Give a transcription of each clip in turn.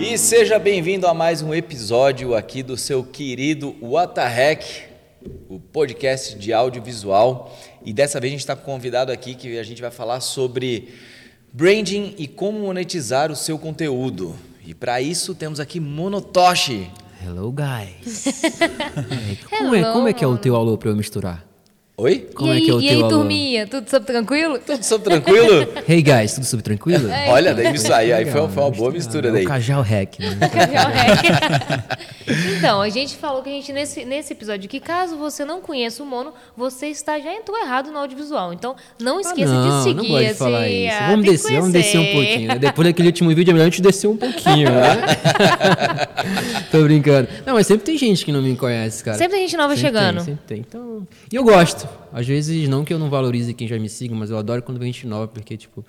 E seja bem-vindo a mais um episódio aqui do seu querido What the Heck, o podcast de audiovisual. E dessa vez a gente está convidado aqui que a gente vai falar sobre branding e como monetizar o seu conteúdo. E para isso temos aqui Monotoshi. Hello, guys. como, é, como é que é o teu alô para eu misturar? Oi? Como e é aí, que é o e teu aí alô? turminha? Tudo sob tranquilo? Tudo sob tranquilo? Hey, guys, tudo super tranquilo? É. Olha, daí isso aí, aí foi, foi uma boa mistura É daí. o Cajal Hack, né? então, a gente falou que a gente, nesse, nesse episódio, que caso você não conheça o Mono, você está já entrou errado no audiovisual. Então, não esqueça Ah, não, de seguir. não gosto de falar assim, isso. ah, Vamos descer, vamos descer um pouquinho. né? Depois daquele último vídeo, é melhor a gente descer um pouquinho, né? Tô brincando. Não, mas sempre tem gente que não me conhece, cara. Sempre tem gente nova Sempre chegando. Tem, sempre tem. Então, e eu gosto. Às vezes, não que eu não valorize quem já me siga, mas eu adoro quando vem gente nova, porque, tipo,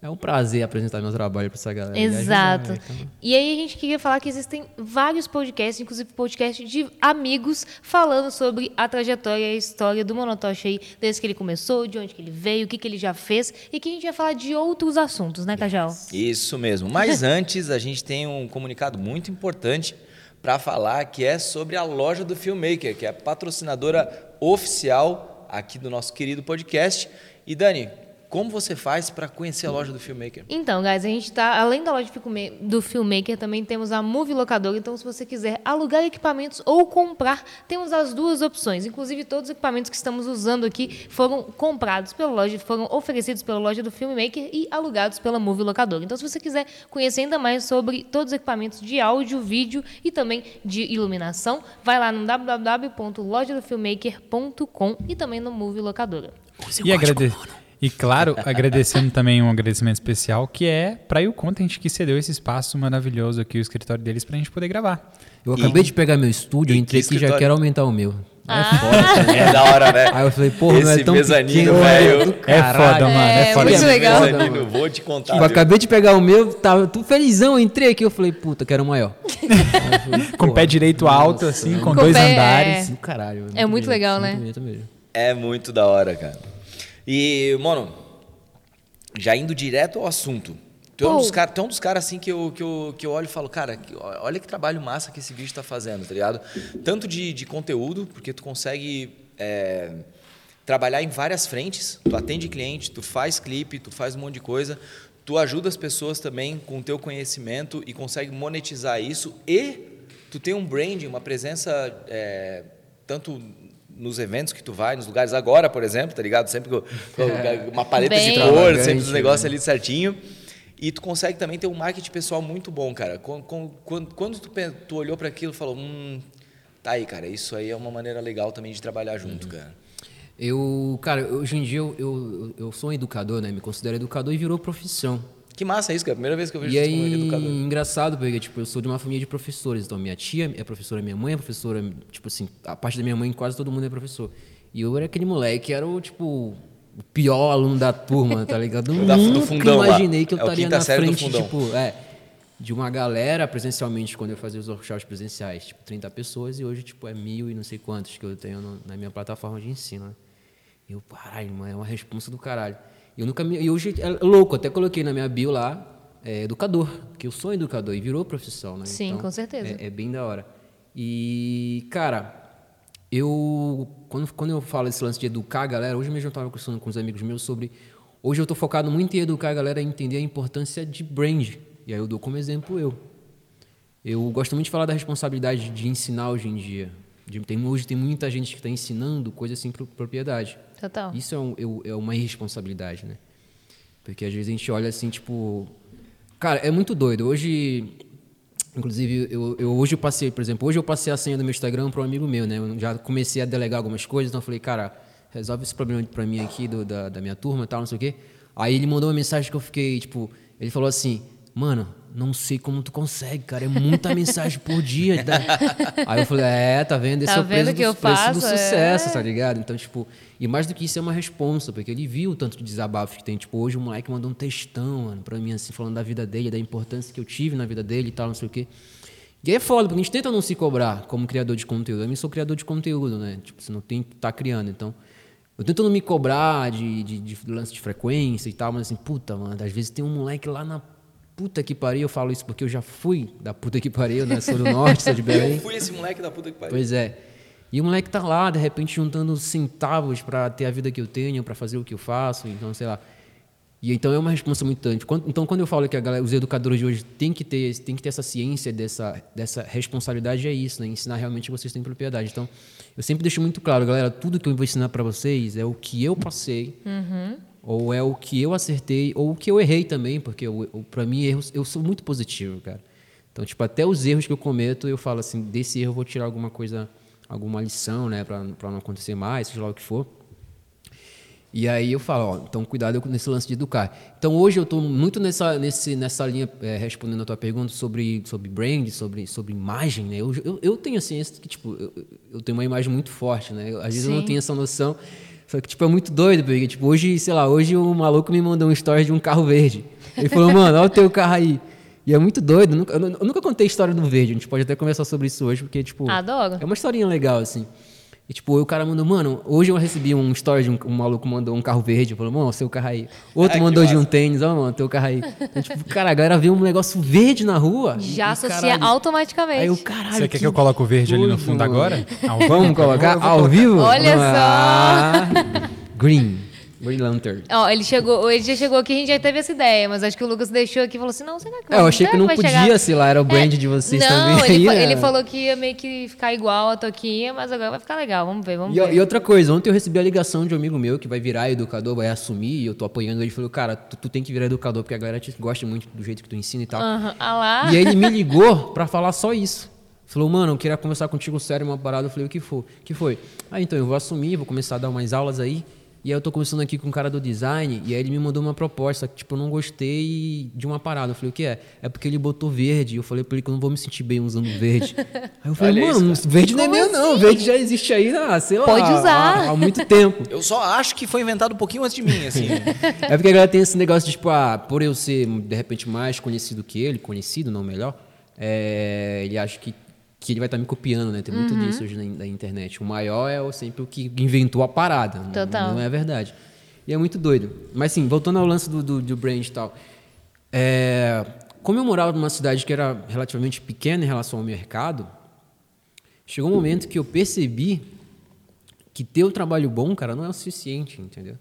é um prazer apresentar meu trabalho pra essa galera. E ajudar, Exato. então- E aí a gente queria falar que existem vários podcasts, inclusive podcasts de amigos, falando sobre a trajetória e a história do Monotoshi aí, desde que ele começou, de onde que ele veio, o que, que ele já fez, e que a gente vai falar de outros assuntos, né, Cajal? Isso mesmo. Mas antes, a gente tem um comunicado muito importante para falar que é sobre a loja do Filmmaker, que é a patrocinadora oficial aqui do nosso querido podcast. E Dani, como você faz para conhecer a loja do Filmmaker? Então, guys, a gente tá, além da loja do Filmmaker, também temos a Movie Locadora. Então, se você quiser alugar equipamentos ou comprar, temos as duas opções. Inclusive, todos os equipamentos que estamos usando aqui foram comprados pela loja, foram oferecidos pela loja do Filmmaker e alugados pela Movie Locadora. Então, se você quiser conhecer ainda mais sobre todos os equipamentos de áudio, vídeo e também de iluminação, vai lá no www.lojadofilmmaker.com e também no Movie Locadora. E, agrade... e claro, agradecendo também um agradecimento especial que é para o Content que cedeu esse espaço maravilhoso aqui, o escritório deles, para a gente poder gravar. Eu acabei de pegar meu estúdio, eu entrei que aqui e já quero aumentar o meu. Ah. É foda. É da hora, né? Aí eu falei, porra, não é Esse tão mezanino, pequeno, velho. É caralho. foda, mano. É, É, foda. muito Esse legal. mezanino, vou te contar. Tipo, viu? acabei de pegar o meu, tava tudo felizão, entrei aqui, eu falei, puta, quero um maior. Eu falei, Com o pé direito alto, nossa, assim, é com Com dois pé, andares. do caralho. É muito legal, muito né? bonito mesmo. É muito da hora, cara. E, mano, já indo direto ao assunto. Tu é um dos caras um dos caras, assim que eu, que, eu, que eu olho e falo, cara, olha que trabalho massa que esse vídeo tá fazendo, tá ligado? Tanto de, de conteúdo, porque tu consegue é, trabalhar em várias frentes. Tu atende cliente, tu faz clipe, tu faz um monte de coisa. Tu ajuda as pessoas também com o teu conhecimento e consegue monetizar isso. E tu tem um branding, uma presença é, tanto nos eventos que tu vai, nos lugares agora, por exemplo, tá ligado? Sempre com, com uma paleta de Bem- cor, Extravagante, sempre os né? negócios ali certinho. E tu consegue também ter um marketing pessoal muito bom, cara. Quando, quando, quando tu, tu olhou para aquilo e falou, hum, tá aí, cara, isso aí é uma maneira legal também de trabalhar junto, cara. Eu, cara, hoje em dia eu, eu, eu sou um educador, né? Me considero educador e virou profissão. Que massa isso, cara. Primeira vez que eu vejo E isso como aí, educador. engraçado, porque, tipo, eu sou de uma família de professores. Então, minha tia é professora, minha mãe é professora. Tipo assim, a parte da minha mãe, quase todo mundo é professor. E eu era aquele moleque que era o, tipo, o pior aluno da turma, tá ligado? Da- do Nunca fundão lá. imaginei que eu É estaria na frente, tipo, é, de uma galera presencialmente, quando eu fazia os workshops presenciais. Tipo, 30 pessoas e hoje, tipo, é mil e não sei quantos que eu tenho no- na minha plataforma de ensino, né? E eu, caralho, mano, é uma responsa do caralho. E eu nunca me. E hoje é louco, até coloquei na minha bio lá, é, educador, que eu sou educador e virou profissão, né? Sim, com certeza. É, é bem da hora. E, cara, eu. Quando, quando eu falo esse lance de educar a galera, hoje mesmo eu estava conversando com os amigos meus sobre. Hoje eu estou focado muito em educar a galera a entender a importância de brand. E aí eu dou como exemplo eu. Eu gosto muito de falar da responsabilidade de ensinar hoje em dia. De- tem, hoje tem muita gente que está ensinando coisa sem pro- propriedade. Total. Isso é, um- é uma irresponsabilidade, né? Porque às vezes a gente olha assim, tipo. Cara, é muito doido. Hoje. Inclusive, eu, eu hoje eu passei, por exemplo, hoje eu passei a senha do meu Instagram para um amigo meu, né? Eu já comecei a delegar algumas coisas, então eu falei, cara, resolve esse problema para mim aqui do- da, da minha turma e tal, não sei o quê. Aí ele mandou uma mensagem que eu fiquei, tipo, ele falou assim, mano, não sei como tu consegue, cara, é muita mensagem por dia. tá? Aí eu falei, é, tá vendo? Esse Tá é o preço, do, preço do faço? sucesso, É. tá ligado? Então, tipo, e mais do que isso é uma responsa, porque ele viu o tanto de desabafos que tem. Tipo, hoje o moleque mandou um textão, mano, pra mim, assim, falando da vida dele, da importância que eu tive na vida dele e tal, não sei o quê. E aí é foda, porque a gente tenta não se cobrar como criador de conteúdo. Eu também sou criador de conteúdo, né? Tipo, você não tem que estar criando. Então, eu tento não me cobrar de, de, de lance de frequência e tal, mas assim, puta, mano, às vezes tem um moleque lá na puta que pariu, eu falo isso porque eu já fui da puta que pariu, né? Sou do norte, sou de Belém. Eu fui esse moleque da puta que pariu. Pois é. E o moleque tá lá, de repente, juntando centavos para ter a vida que eu tenho, para fazer o que eu faço, então, sei lá. E então é uma resposta muito grande. Então, quando eu falo que galera, os educadores de hoje têm que ter, têm que ter essa ciência dessa, dessa responsabilidade, é isso, né? Ensinar realmente que vocês têm propriedade. Então, eu sempre deixo muito claro, galera, tudo que eu vou ensinar para vocês é o que eu passei, Uhum. Ou é o que eu acertei, ou o que eu errei também, porque para mim erros, eu sou muito positivo, cara. Então, tipo, até os erros que eu cometo, eu falo assim, desse erro eu vou tirar alguma coisa, alguma lição, né, para não acontecer mais, seja lá o que for. E aí eu falo, ó, então cuidado nesse lance de educar. Então hoje eu estou muito nessa, nesse, nessa linha, é, respondendo a tua pergunta sobre, sobre brand, sobre, sobre imagem, né? Eu, eu, eu tenho assim, que tipo, eu, eu, tenho uma imagem muito forte, né? Às vezes Sim. eu não tenho essa noção, só que tipo, é muito doido, porque tipo, hoje, sei lá, hoje o maluco me mandou um story de um carro verde. Ele falou, mano, olha o teu carro aí. E é muito doido, eu nunca, eu nunca contei a história do verde, a gente pode até conversar sobre isso hoje, porque tipo... Adoro. É uma historinha legal, assim. E, tipo, o cara mandou, mano, hoje eu recebi um story de um, um maluco mandou um carro verde, falou, mano, seu carro aí. Outro Ai, mandou de um tênis, ó, mano, teu carro aí. Então, tipo, cara, a galera vê um negócio verde na rua. Já e, associa caralho, automaticamente. Aí o caralho. Você quer que eu coloque o verde ali no fundo mano. agora? Vamos colocar ao vivo? Olha ah, só. Green. Green Lantern. Ó, ele chegou, ele já chegou aqui, a gente já teve essa ideia, mas acho que o Lucas deixou aqui e falou assim: não, será que vai É, eu achei que não podia, chegar? sei lá, era o brand é, de vocês não, também. Ele, aí, ele falou que ia meio que ficar igual a toquinha, mas agora vai ficar legal, vamos ver, vamos e, ver. E outra coisa, ontem eu recebi a ligação de um amigo meu que vai virar educador, vai assumir, e eu tô apoiando ele, falou, cara, tu, tu, tem que virar educador, porque a galera te gosta muito do jeito que tu ensina e tal. Uhum. Ah lá. E aí ele me ligou pra falar só isso. Falou, mano, eu queria conversar contigo sério, uma parada. Eu falei, o que foi? que foi? Ah, então, eu vou assumir, vou começar a dar umas aulas aí. E aí eu tô conversando aqui com um cara do design, e aí ele me mandou uma proposta, que tipo, eu não gostei de uma parada. Eu falei, o que é? É porque ele botou verde. Eu falei pra ele que eu não vou me sentir bem usando verde. Aí eu falei, Olha mano, isso, verde não é meu assim? não, verde já existe aí, ah, sei lá, Pode usar. Há, há, muito tempo. Eu só acho que foi inventado um pouquinho antes de mim, assim. é porque a galera tem esse negócio de, tipo, ah, por eu ser, de repente, mais conhecido que ele, conhecido, não melhor, é, ele acha que que ele vai estar tá me copiando, né? Tem muito uhum. disso hoje na, na, internet. O maior é sempre o que inventou a parada. Total. Não, não, é verdade. E é muito doido. Mas sim, voltando ao lance do, do, do brand e tal. É, como eu morava numa cidade que era relativamente pequena em relação ao mercado, chegou um momento que eu percebi que ter um trabalho bom, cara, não é o suficiente, entendeu?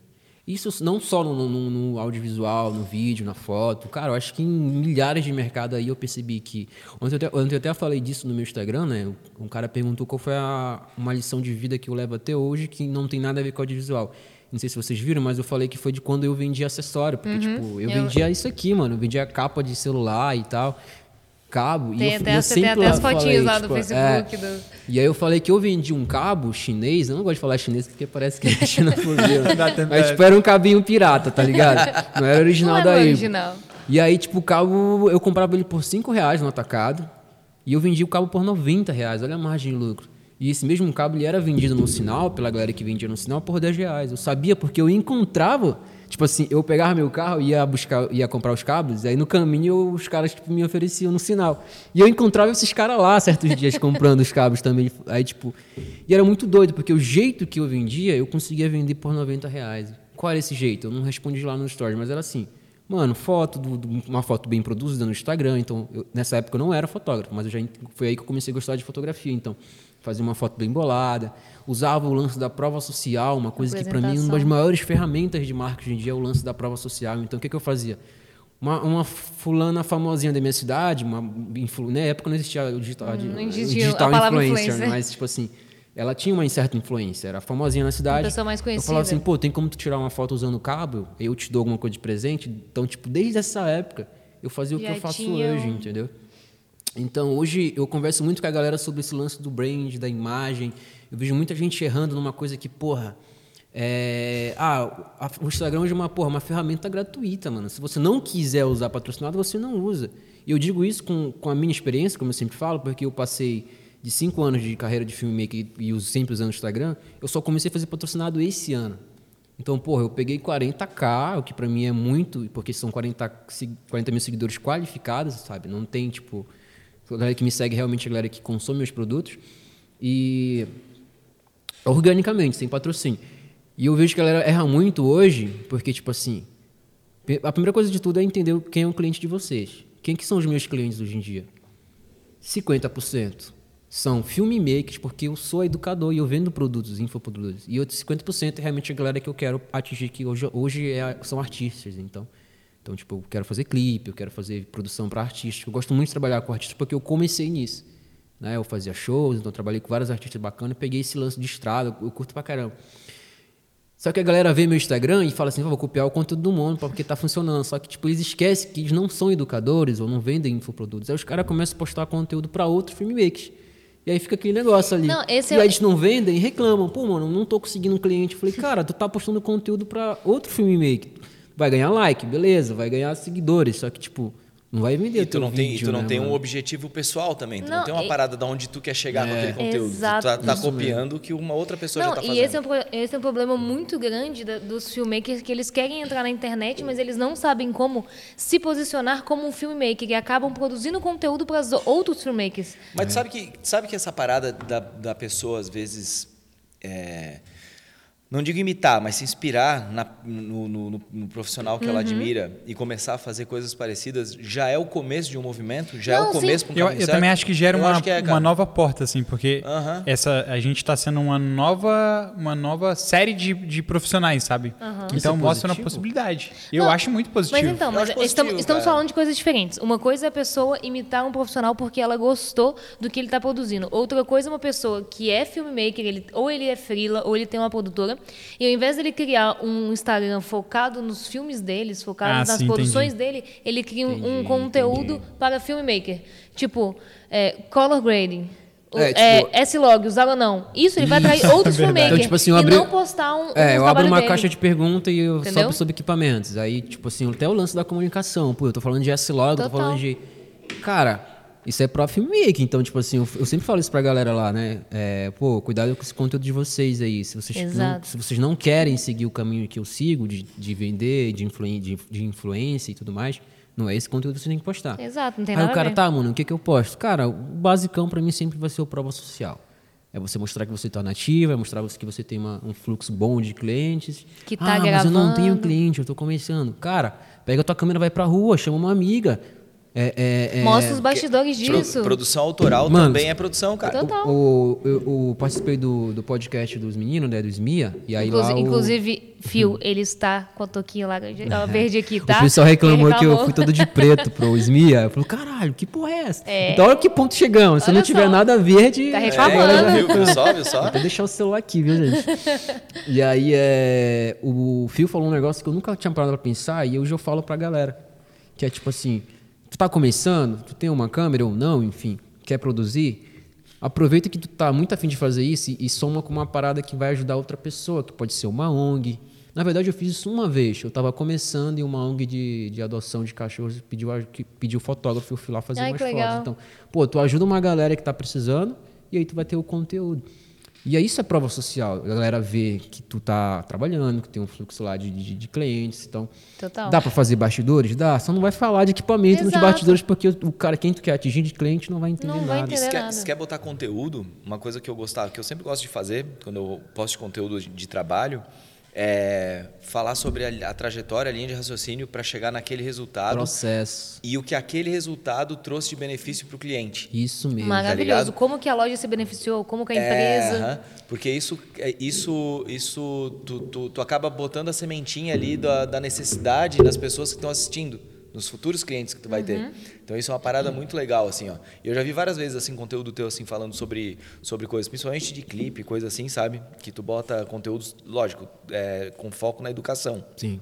Isso não só no, no, no, audiovisual, no vídeo, na foto. Cara, eu acho que em milhares de mercados aí eu percebi que. Ontem eu, até, ontem eu até falei disso no meu Instagram, né? Um cara perguntou qual foi a, uma lição de vida que eu levo até hoje que não tem nada a ver com audiovisual. Não sei se vocês viram, mas eu falei que foi de quando eu vendia acessório. Porque, uhum. tipo, eu, eu vendia isso aqui, mano. Eu vendia capa de celular e tal cabo. Tem, e eu, até, eu tem até as fotinhas lá tipo, do Facebook. É, do... E aí eu falei que eu vendi um cabo chinês, eu não gosto de falar chinês porque parece que é China fodeu. Mas tipo, era um cabinho pirata, tá ligado? Não era original não daí. original. E aí, tipo, o cabo, eu comprava ele por 5 reais no atacado e eu vendi o cabo por 90 reais. Olha a margem de lucro. E esse mesmo cabo ele era vendido no sinal, pela galera que vendia no sinal, por 10 reais. Eu sabia porque eu encontrava Tipo assim, eu pegava meu carro, ia buscar, ia comprar os cabos, aí no caminho os caras tipo, me ofereciam no sinal. E eu encontrava esses caras lá certos dias comprando os cabos também. Aí, tipo. E era muito doido, porque o jeito que eu vendia, eu conseguia vender por 90 reais. Qual era esse jeito? Eu não respondi lá no story, mas era assim. Mano, foto, do, do, uma foto bem produzida no Instagram. Então, eu, nessa época eu não era fotógrafo, mas já, foi aí que eu comecei a gostar de fotografia. Então, fazia uma foto bem bolada usava o lance da prova social, uma coisa que para mim uma das maiores ferramentas de marketing hoje em dia é o lance da prova social. Então o que, que eu fazia? Uma, uma fulana famosinha da minha cidade, uma na época não existia o digital, hum, não existia digital influencer, influencer, mas tipo assim, ela tinha uma certa influência, era famosinha na cidade. Uma pessoa mais conhecida. Eu falava assim, pô, tem como tu tirar uma foto usando cabo? Eu te dou alguma coisa de presente. Então, tipo, desde essa época, eu fazia Já o que eu faço hoje, entendeu? Então, hoje eu converso muito com a galera sobre esse lance do brand, da imagem. Eu vejo muita gente errando numa coisa que, porra, é, ah, o Instagram hoje é uma, porra, uma ferramenta gratuita, mano. Se você não quiser usar patrocinado, você não usa. E eu digo isso com, com a minha experiência, como eu sempre falo, porque eu passei de cinco anos de carreira de filmmaker e uso sempre usando o Instagram, eu só comecei a fazer patrocinado esse ano. Então, porra, eu peguei 40k, o que para mim é muito, porque são 40, 40 mil seguidores qualificados, sabe? Não tem, tipo, a galera que me segue realmente a galera que consome meus produtos. E organicamente, sem patrocínio. E eu vejo que a galera erra muito hoje, porque, tipo assim, a primeira coisa de tudo é entender quem é o cliente de vocês. Quem que são os meus clientes hoje em dia? 50% são filmmakers, porque eu sou educador e eu vendo produtos, infoprodutos. E outros 50% é realmente a galera que eu quero atingir, que hoje, hoje é, são artistas. Então, então, tipo, eu quero fazer clipe, eu quero fazer produção para artistas. Eu gosto muito de trabalhar com artistas porque eu comecei nisso. Né? Eu fazia shows, então trabalhei com vários artistas bacanas, peguei esse lance de estrada, eu curto pra caramba. Só que a galera vê meu Instagram e fala assim, vou copiar o conteúdo do mundo porque tá funcionando. Só que tipo, eles esquecem que eles não são educadores ou não vendem infoprodutos. Aí os caras começam a postar conteúdo para outros filmmakers. E aí fica aquele negócio ali. Não, esse e é aí o- eles não vendem e reclamam. Pô, mano, não tô conseguindo um cliente. Eu falei, cara, tu tá postando conteúdo para outro filmmaker. Vai ganhar like, beleza, vai ganhar seguidores. Só que, tipo, não vai vender E tu teu não tem, e vídeo, tu não né, tem um mano? objetivo pessoal também. Tu não, Não, tem uma e- parada de onde tu quer chegar com aquele conteúdo. Exato. Tu tá, tá copiando o que uma outra pessoa Não, já tá e fazendo. esse é, um, esse é um problema muito grande da- dos filmmakers que eles querem entrar na internet, mas eles não sabem como se posicionar como um filmmaker e acabam produzindo conteúdo para outros filmmakers. Mas tu sabe que, sabe que essa parada da, da pessoa, às vezes, é, não digo imitar, mas se inspirar na- no, no- no- no profissional que ela Uhum. admira e começar a fazer coisas parecidas, já é o começo de um movimento? Já é Não, o começo para um Eu, eu certo? também acho que gera Eu uma, que é, uma nova porta, assim, porque Aham. essa, a gente está sendo uma nova, uma nova série de, de profissionais, sabe? Isso Então é mostra uma possibilidade. Eu Não, acho muito positivo. Mas então, mas positivo, estamos, estamos cara. falando de coisas diferentes. Uma coisa é a pessoa imitar um profissional porque ela gostou do que ele está produzindo. Outra coisa é uma pessoa que é filmmaker, ele, ou ele é freela, ou ele tem uma produtora, e ao invés dele criar um Instagram focado nos filmes deles, focado Ah, nas sim, produções entendi. dele, ele cria um, um Entendi, conteúdo entendi. para filmmaker. Tipo, é, color grading. É, É, tipo- S-Log, usar ou não. Isso ele vai atrair outros verdade. filmmakers. Então, tipo assim, eu e abri- não postar um, um É, eu abro uma dele. caixa de pergunta e eu Entendeu? sobe sobre equipamentos. Aí, tipo assim, até o lance da comunicação. Pô, eu tô falando de S-Log, eu tô falando de. Cara, isso é pro filmmaker. Então, tipo assim, eu, eu sempre falo isso pra galera lá, né? É, pô, cuidado com esse conteúdo de vocês aí. Se vocês, não, se vocês não querem seguir o caminho que eu sigo, de, de vender, de, influen, de, de influência e tudo mais, não é esse conteúdo que vocês têm que postar. Exato, não tem Aí nada o a cara, tá, mano, o que, que eu posto? Cara, o basicão pra mim sempre vai ser o prova social. É você mostrar que você está nativa, é mostrar que você tem uma- um fluxo bom de clientes. Que tá ah, mas eu não tenho gravando. cliente, eu tô começando. Cara, pega a tua câmera, vai pra rua, chama uma amiga. É, é, é- Mostra os bastidores Pro- disso. produção autoral Mano, também é produção, cara. Total. O, eu, eu participei do, do podcast dos meninos, né, do SMIA, e aí Inclusi- lá o, Inclusive, Phil, ele está com a toquinha laranja, ó, verde aqui, o tá? pessoal reclamou, Ele que eu reclamou. fui todo de preto pro SMIA. Eu falei, caralho, que porra é essa? É. Então olha que ponto chegamos. Se Olha não tiver só. nada verde... Tá É, reclamando. viu, viu só, viu só? Vou deixar o celular aqui, viu, gente? e aí, é, o Phil falou um negócio que eu nunca tinha parado pra pensar e hoje eu falo pra galera. Que é tipo assim, tu tá começando, tu tem uma câmera ou não, enfim, quer produzir, aproveita que tu tá muito afim de fazer isso e, e soma com uma parada que vai ajudar outra pessoa, que pode ser uma ONG. Na verdade, eu fiz isso uma vez. Eu tava começando em uma ONG de, de adoção de cachorros e pediu, pediu fotógrafo, eu fui lá fazer Ai, umas fotos. Então, pô, tu ajuda uma galera que tá precisando e aí tu vai ter o conteúdo. E aí isso é prova social. A galera vê que tu tá trabalhando, que tem um fluxo lá de, de, de clientes. Então, Total. dá para fazer bastidores? Dá. Só não vai falar de equipamento nos Exato. bastidores porque o cara, quem tu quer atingir de cliente não vai entender Não vai nada. Se entender. quer, nada. se quer botar conteúdo, uma coisa que eu gostava, que eu sempre gosto de fazer quando eu posto conteúdo de, de trabalho, é falar sobre a, a trajetória, a linha de raciocínio para chegar naquele resultado Processo. e o que aquele resultado trouxe de benefício para o cliente. Isso mesmo. Maravilhoso. ligado? como que a loja se beneficiou, como que a É, empresa... aham. porque isso, é, isso, isso tu, tu, tu acaba botando a sementinha ali da, da necessidade das pessoas que estão assistindo, dos futuros clientes que tu vai Uhum. ter. Então isso é uma parada muito legal, assim, ó. E Eu já vi várias vezes assim conteúdo teu assim falando sobre sobre coisas, principalmente de clipe, coisa assim, sabe? Que tu bota conteúdos, lógico, é, com foco na educação. Sim.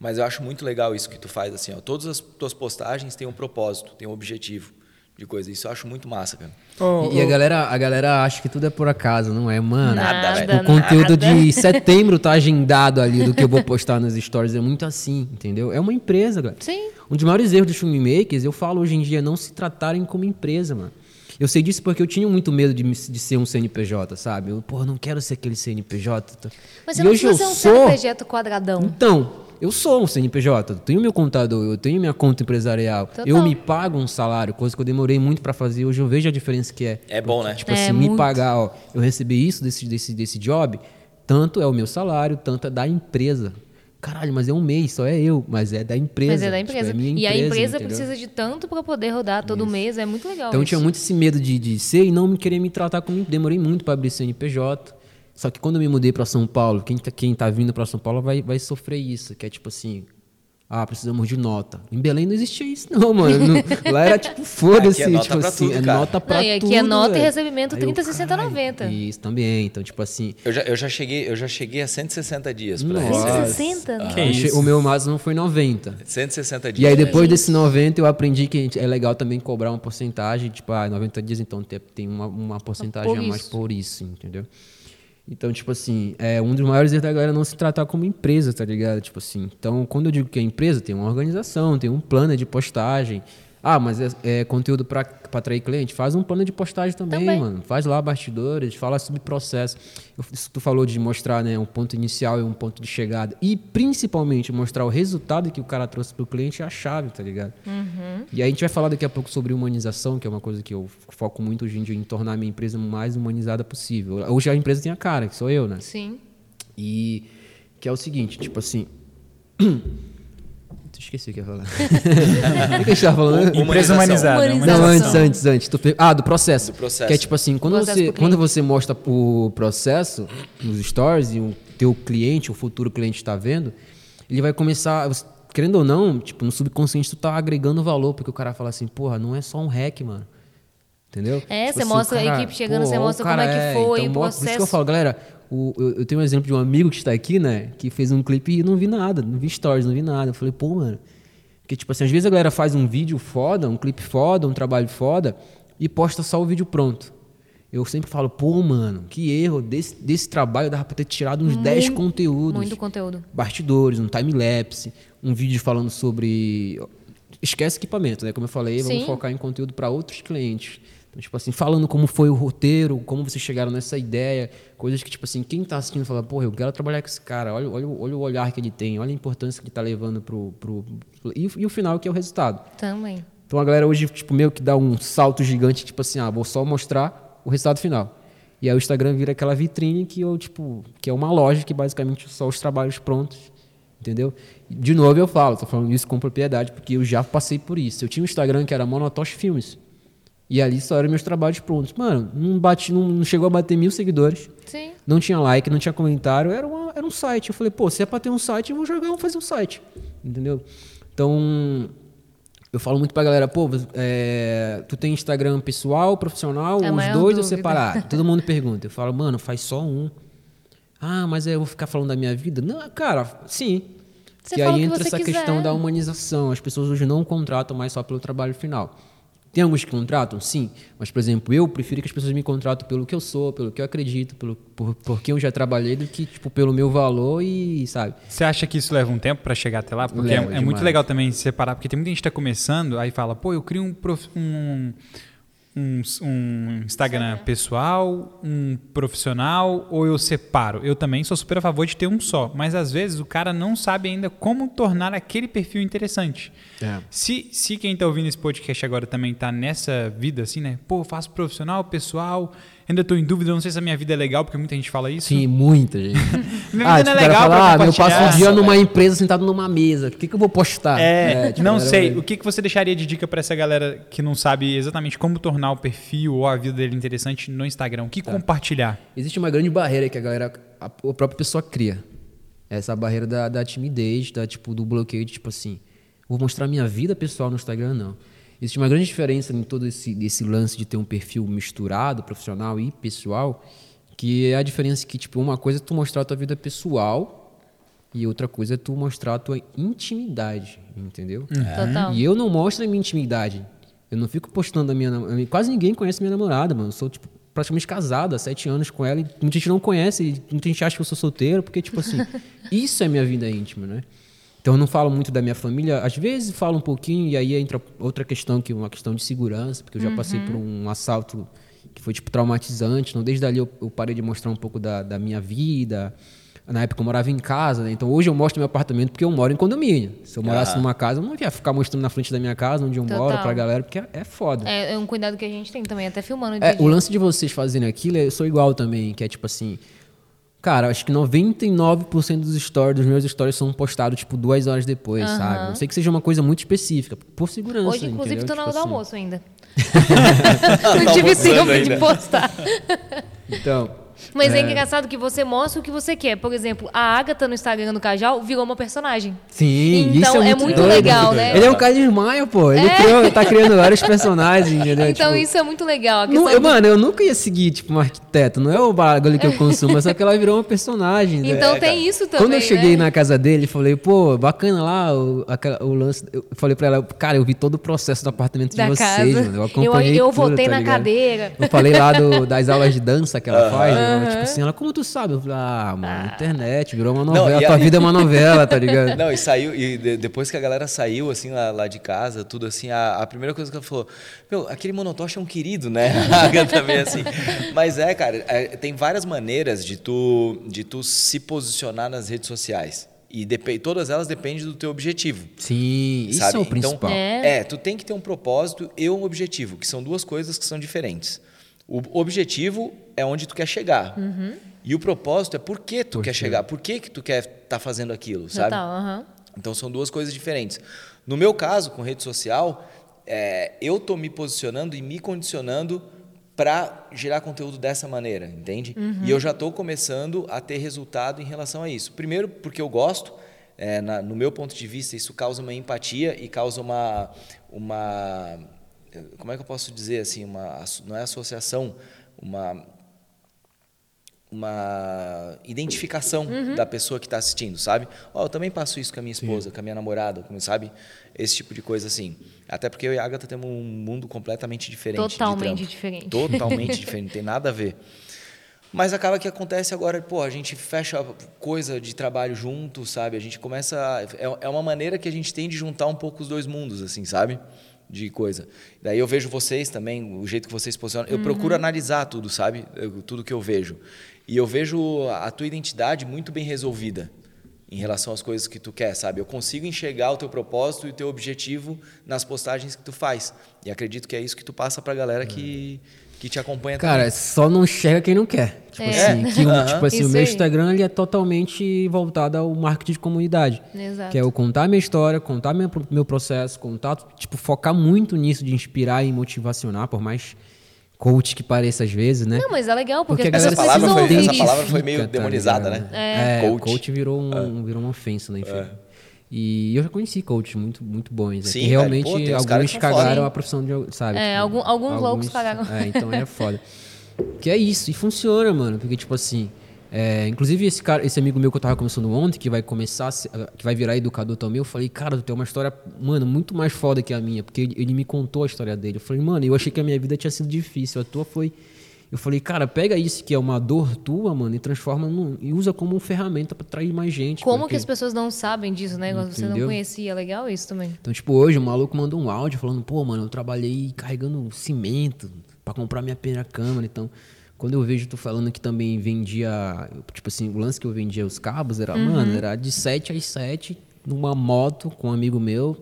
Mas eu acho muito legal isso que tu faz, assim, ó. Todas as tuas postagens têm um propósito, têm um objetivo de coisa. Isso eu acho muito massa, cara. E, e a galera, a galera acha que tudo é por acaso, não é, mano? Nada, Nada, velho. O conteúdo nada. de setembro tá agendado ali do que eu vou postar nas stories. É muito assim, entendeu? É uma empresa, galera. Sim. Um dos maiores erros dos filmmakers, eu falo hoje em dia, é não se tratarem como empresa, mano. Eu sei disso porque eu tinha muito medo de, de ser um CNPJ, sabe? Eu, porra, não quero ser aquele CNPJ. Mas E você não hoje eu ser um sou- CNPJ quadradão. Então, eu sou um CNPJ, eu tenho meu computador, eu tenho minha conta empresarial. Total. Eu me pago um salário, coisa que eu demorei muito pra fazer. Hoje eu vejo a diferença que é. É bom, né? Tipo É, assim, me muito. pagar, ó, eu recebi isso desse, desse, desse job, tanto é o meu salário, tanto é da empresa. caralho, mas é um mês, só é eu, mas é da empresa. Mas é da tipo, empresa. minha e a empresa entendeu? precisa de tanto para poder rodar todo mês. É muito legal. Então eu isso. tinha muito esse medo de, de ser e não me querer me tratar como. Demorei muito para abrir CNPJ. Só que quando eu me mudei para São Paulo, quem tá, quem tá vindo para São Paulo vai, vai sofrer isso, que é tipo assim. Ah, precisamos de nota. Em Belém não existia isso, não, mano. Não- lá era tipo, foda-se. Aqui é nota tipo assim, tudo, é nota pra Não, e aqui tudo. é nota e recebimento Aí eu, 30, 60, caralho, 90. Isso também. Então, tipo assim. Eu já, eu já cheguei, eu já cheguei a 160 dias pra Nossa. receber. 160? Que eu che- isso? O meu máximo foi 90. 160 dias. E aí depois desse 90 eu aprendi que é legal também cobrar uma porcentagem, tipo, ah, 90 dias então tem, tem uma, uma porcentagem Por a mais isso. por isso, entendeu? Então, tipo assim, é um dos maiores erros da galera não se tratar como empresa, tá ligado? Tipo assim, então quando eu digo que é empresa, tem uma organização, tem um plano de postagem. Ah, mas é, é conteúdo para atrair cliente? Faz um plano de postagem também, Também. mano. Faz lá bastidores, fala sobre processo. Eu- isso que tu falou de mostrar né, um ponto inicial e um ponto de chegada. E principalmente mostrar o resultado que o cara trouxe pro cliente é a chave, tá ligado? E aí a gente vai falar daqui a pouco sobre humanização, que é uma coisa que eu foco muito hoje em dia em tornar a minha empresa mais humanizada possível. Hoje a empresa tem a cara, que sou eu, né? Sim. E que é o seguinte, tipo assim. Esqueci o que ia falar. o que a gente tava falando? Empresa humanizada. Humanização. Não, antes, antes, antes. Ah, do processo. Do processo. Que é tipo assim, quando você, quando você mostra o processo nos stories e o teu cliente, o futuro cliente está vendo, ele vai começar, querendo ou não, tipo, no subconsciente tu tá agregando valor, porque o cara fala assim, porra, não é só um hack, mano. Entendeu? É, Tipo você mostra a equipe chegando, você ó, o mostra como é que foi, o mo- Por isso que eu processo. falo, galera, o- eu, eu tenho um exemplo de um amigo que está aqui, né, que fez um clipe e não vi nada, não vi stories, não vi nada. Eu falei, pô, mano, porque, tipo assim, às vezes a galera faz um vídeo foda, um clipe foda, um trabalho foda, e posta só o vídeo pronto. Eu sempre falo, pô, mano, que erro. Desse, desse trabalho dava pra ter tirado uns 10 conteúdos. Muito conteúdo. Bastidores, um time-lapse, um vídeo falando sobre. Esquece equipamento, né? Como eu falei, vamos Sim. focar em conteúdo para outros clientes. Tipo assim, falando como foi o roteiro, como vocês chegaram nessa ideia, coisas que, tipo assim, quem tá assistindo fala, porra, eu quero trabalhar com esse cara, olha, olha, o- olha o olhar que ele tem, olha a importância que ele tá levando pro. pro e, o- e o final, que é o resultado. Também. Então a galera hoje, tipo, meio que dá um salto gigante, tipo assim, ah, vou só mostrar o resultado final. E aí o Instagram vira aquela vitrine que eu, tipo, que é uma loja que basicamente só os trabalhos prontos, entendeu? E, De novo eu falo, tô falando isso com propriedade, porque eu já passei por isso. Eu tinha um Instagram que era Monotosh Filmes. E ali só eram meus trabalhos prontos. Mano, não, bate, não, não chegou a bater mil seguidores. Sim. Não tinha like, não tinha comentário, era, uma- era um site. Eu falei, pô, se é pra ter um site, eu vou jogar, vou fazer um site. Entendeu? Então, eu falo muito pra galera, pô, é, tu tem Instagram pessoal, profissional, É os dois ou separado? Todo mundo pergunta. Eu falo, mano, faz só um. Ah, mas aí eu vou ficar falando da minha vida? Não, cara, sim. Você que aí que entra você essa quiser. questão da humanização. As pessoas hoje não contratam mais só pelo trabalho final. Tem alguns que contratam? Sim. Mas, por exemplo, eu prefiro que as pessoas me contratem pelo que eu sou, pelo que eu acredito, pelo, por, por eu já trabalhei, do que, tipo, pelo meu valor e, sabe? Você acha que isso leva um tempo pra chegar até lá? Porque é, Leva é muito demais. legal também separar, porque tem muita gente que tá começando, aí fala, pô, eu crio um, prof- um, um, um Instagram pessoal, um profissional, ou eu separo. Eu também sou super a favor de ter um só, mas às vezes o cara não sabe ainda como tornar aquele perfil interessante. É. Se, se quem tá ouvindo esse podcast agora também tá nessa vida assim, né? Pô, eu faço profissional, pessoal, ainda tô em dúvida, não sei se a minha vida é legal, porque muita gente fala isso. Sim, muita gente. Minha ah, vida tipo, não é o cara legal fala, ah, eu passo um dia numa empresa sentado numa mesa. O que, que eu vou postar? É, tipo, não sei. vai- O que, que você deixaria de dica pra essa galera que não sabe exatamente como tornar o perfil ou a vida dele interessante no Instagram? O que Tá. compartilhar? Existe uma grande barreira que a galera, a, a própria pessoa cria. Essa barreira da, da timidez, da, tipo, do bloqueio de tipo assim, vou mostrar minha vida pessoal no Instagram, não. Existe uma grande diferença em todo esse, esse lance de ter um perfil misturado, profissional e pessoal, que é a diferença que, tipo, uma coisa é tu mostrar a tua vida pessoal e outra coisa é tu mostrar a tua intimidade, entendeu? Total. E eu não mostro a minha intimidade. Eu não fico postando a minha namorada. Quase ninguém conhece minha namorada, mano. Eu sou, tipo, praticamente casado há sete anos com ela. E muita gente não conhece, e muita gente acha que eu sou solteiro, porque, tipo assim, isso é minha vida íntima, né? Então eu não falo muito da minha família. Às vezes falo um pouquinho, e aí entra outra questão, que é uma questão de segurança, porque eu já passei por um assalto que foi, tipo, traumatizante. Então, desde ali eu, eu parei de mostrar um pouco da, da minha vida. Na época eu morava em casa, né? Então hoje eu mostro meu apartamento porque eu moro em condomínio. Se eu morasse Ah. numa casa, eu não ia ficar mostrando na frente da minha casa, onde eu moro, Total. pra galera, porque é, é foda. É, é um cuidado que a gente tem também, até filmando. É, o lance de vocês fazerem aquilo, eu sou igual também, que é tipo assim. Cara, acho que 99% dos stories, dos meus stories são postados, tipo, duas horas depois, sabe? Não sei que seja uma coisa muito específica, por segurança. Hoje, inclusive, entendeu? tô na hora Tipo do assim. almoço ainda. Tá não tive tempo de postar. Então, Mas é. engraçado que você mostra o que você quer. Por exemplo, a Agatha no Instagram do Cajal virou uma personagem. sim, Então, isso é é muito, muito doido. legal, né? Ele é um cara de Maia, pô. Ele criou, tá criando vários personagens, entendeu? Então Tipo, isso é muito legal. Não, eu, do- mano, eu nunca ia seguir, tipo, um arquiteto. Não é o bagulho que eu consumo, é só que ela virou uma personagem. né? Então É, tem cara. isso também. Quando eu cheguei né? na casa dele, falei, pô, bacana lá o, aquela- o lance. Eu falei pra ela, cara, eu vi todo o processo do apartamento Da de vocês, casa. mano. Eu Eu- acompanhei eu tudo, voltei tá na ligado? cadeira. Eu falei lá do- das aulas de dança que ela faz. né? Tipo assim, ela, como tu sabe? Eu falei, ah, mano, internet, virou uma Não, novela. e a- Tua vida é uma novela, tá ligado? Não, e saiu, e de- depois que a galera saiu, assim, lá, lá de casa, tudo assim, a, a primeira coisa que ela falou, meu, aquele monotoche é um querido, né? A Agatha também, assim. Mas é, cara, é, tem várias maneiras de tu, de tu se posicionar nas redes sociais. E todas elas dependem do teu objetivo. Sim, isso sabe? é o principal. Então, É. é, tu tem que ter um propósito e um objetivo, que são duas coisas que são diferentes. O objetivo é onde tu quer chegar. Uhum. E o propósito é por que tu quer chegar, por que, que tu quer estar fazendo aquilo, sabe? Total, aham. Então são duas coisas diferentes. No meu caso, com rede social, é, eu estou me posicionando e me condicionando para gerar conteúdo dessa maneira, entende? E eu já estou começando a ter resultado em relação a isso. Primeiro, porque eu gosto, é, na- no meu ponto de vista, isso causa uma empatia e causa uma, uma como é que eu posso dizer assim, uma não é associação, uma uma identificação da pessoa que está assistindo, sabe? Ó, eu também passo isso com a minha esposa, com a minha namorada, com, sabe? Esse tipo de coisa assim. Até porque eu e a Agatha temos um mundo completamente diferente. Totalmente diferente. Totalmente diferente, não tem nada a ver. Mas acaba que acontece agora, pô, a gente fecha coisa de trabalho junto, sabe? A gente começa. a- é, é uma maneira que a gente tem de juntar um pouco os dois mundos, assim, sabe? De coisa. Daí eu vejo vocês também, o jeito que vocês posicionam. Eu procuro analisar tudo, sabe? Eu- tudo que eu vejo. E eu vejo a tua identidade muito bem resolvida em relação às coisas que tu quer, sabe? Eu consigo enxergar o teu propósito e o teu objetivo nas postagens que tu faz. E acredito que é isso que tu passa pra galera que, que te acompanha Cara, só não enxerga quem não quer. Tipo É. assim, que o- Aham. tipo assim o meu aí. Instagram ele é totalmente voltado ao marketing de comunidade. Exato. Que é eu contar minha história, contar meu, meu processo, contar, tipo, focar muito nisso de inspirar e motivacionar, por mais coach que pareça às vezes, né? Não, mas é legal, porque, Porque a Essa palavra foi- essa isso. palavra foi meio tá demonizada, ligado? né? É, Coach. coach, virou, um, virou uma ofensa na infância. E eu já conheci coaches muito, muito bons. né? Sim, que cara, realmente pô, tem uns caras alguns cagaram foda. a profissão de, sabe? É, tipo, algum- alguns loucos cagaram. É, então é foda. Que é isso, e funciona, mano. Porque, tipo assim, é, inclusive esse cara, esse amigo meu que eu tava conversando ontem, que vai começar, que vai virar educador também, eu falei, cara, tu tem uma história, mano, muito mais foda que a minha, porque ele, ele me contou a história dele. Eu falei, mano, eu achei que a minha vida tinha sido difícil, a tua foi. Eu falei, cara, pega isso que é uma dor tua, mano, e transforma num, e usa como uma ferramenta pra atrair mais gente. Como porque- que as pessoas não sabem disso, né? Você não Entendeu? conhecia. Legal isso também. Então, tipo, hoje o maluco mandou um áudio falando, pô, mano, eu trabalhei carregando cimento pra comprar minha primeira câmera. Então, quando eu vejo tu falando que também vendia, tipo assim, o lance que eu vendia os cabos era, mano, era de 7 às 7 numa moto com um amigo meu,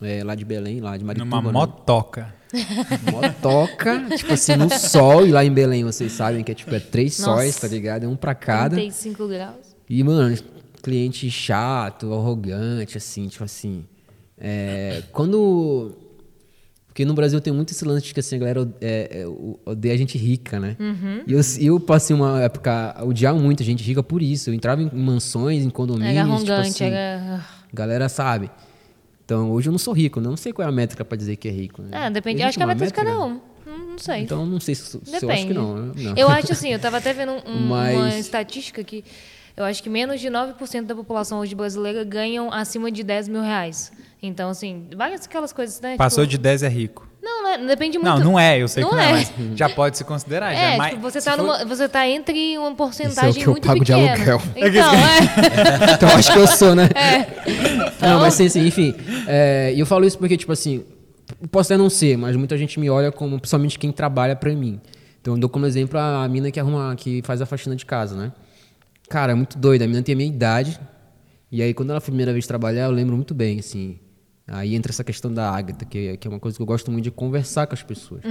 é, lá de Belém, lá de Marituba. Numa né? motoca. Motoca, tipo assim, no sol. E lá em Belém, vocês sabem que é tipo, é três Nossa. sóis, tá ligado? É um pra cada. 35 graus. E, mano, cliente chato, arrogante, assim, tipo assim. é, quando. Porque no Brasil tem muito esse lance de que assim, a galera é, é, odeia gente rica, né? Uhum. E eu, eu passei uma época a odiar muito gente rica por isso. Eu entrava em mansões, em condomínios. Era tipo arrogante, assim, era. Galera sabe. Então, hoje eu não sou rico, né? Eu não sei qual é a métrica pra dizer que é rico. Né? Ah, depende. Existe Acho que é a uma meta de cada métrica? um. Não sei. Então, eu não sei se, se eu acho que não. não. Eu acho assim, eu tava até vendo um- uma Mas- estatística que eu acho que menos de 9% da população hoje brasileira ganham acima de 10 mil reais. Então, assim, várias aquelas coisas, né? Passou tipo, de 10 é rico. Não, não é- depende muito. Não, não é, eu sei Não que não é, é. mas já pode se considerar. já É, mais- tipo, você se tá, for- numa, você tá entre uma porcentagem que eu muito pago de pequena. aluguel. Então, é. então acho que eu sou, né? Então- Não, mas sim, sim, enfim. é, E eu falo isso porque, tipo assim, posso até não ser, mas muita gente me olha como, principalmente quem trabalha pra mim. Então eu dou como exemplo a mina que arruma, que faz a faxina de casa, né? Cara, é muito doida. A mina tem a minha idade. E aí, quando ela foi a primeira vez trabalhar, eu lembro muito bem, assim. Aí entra essa questão da Agatha, que, que é uma coisa que eu gosto muito de conversar com as pessoas.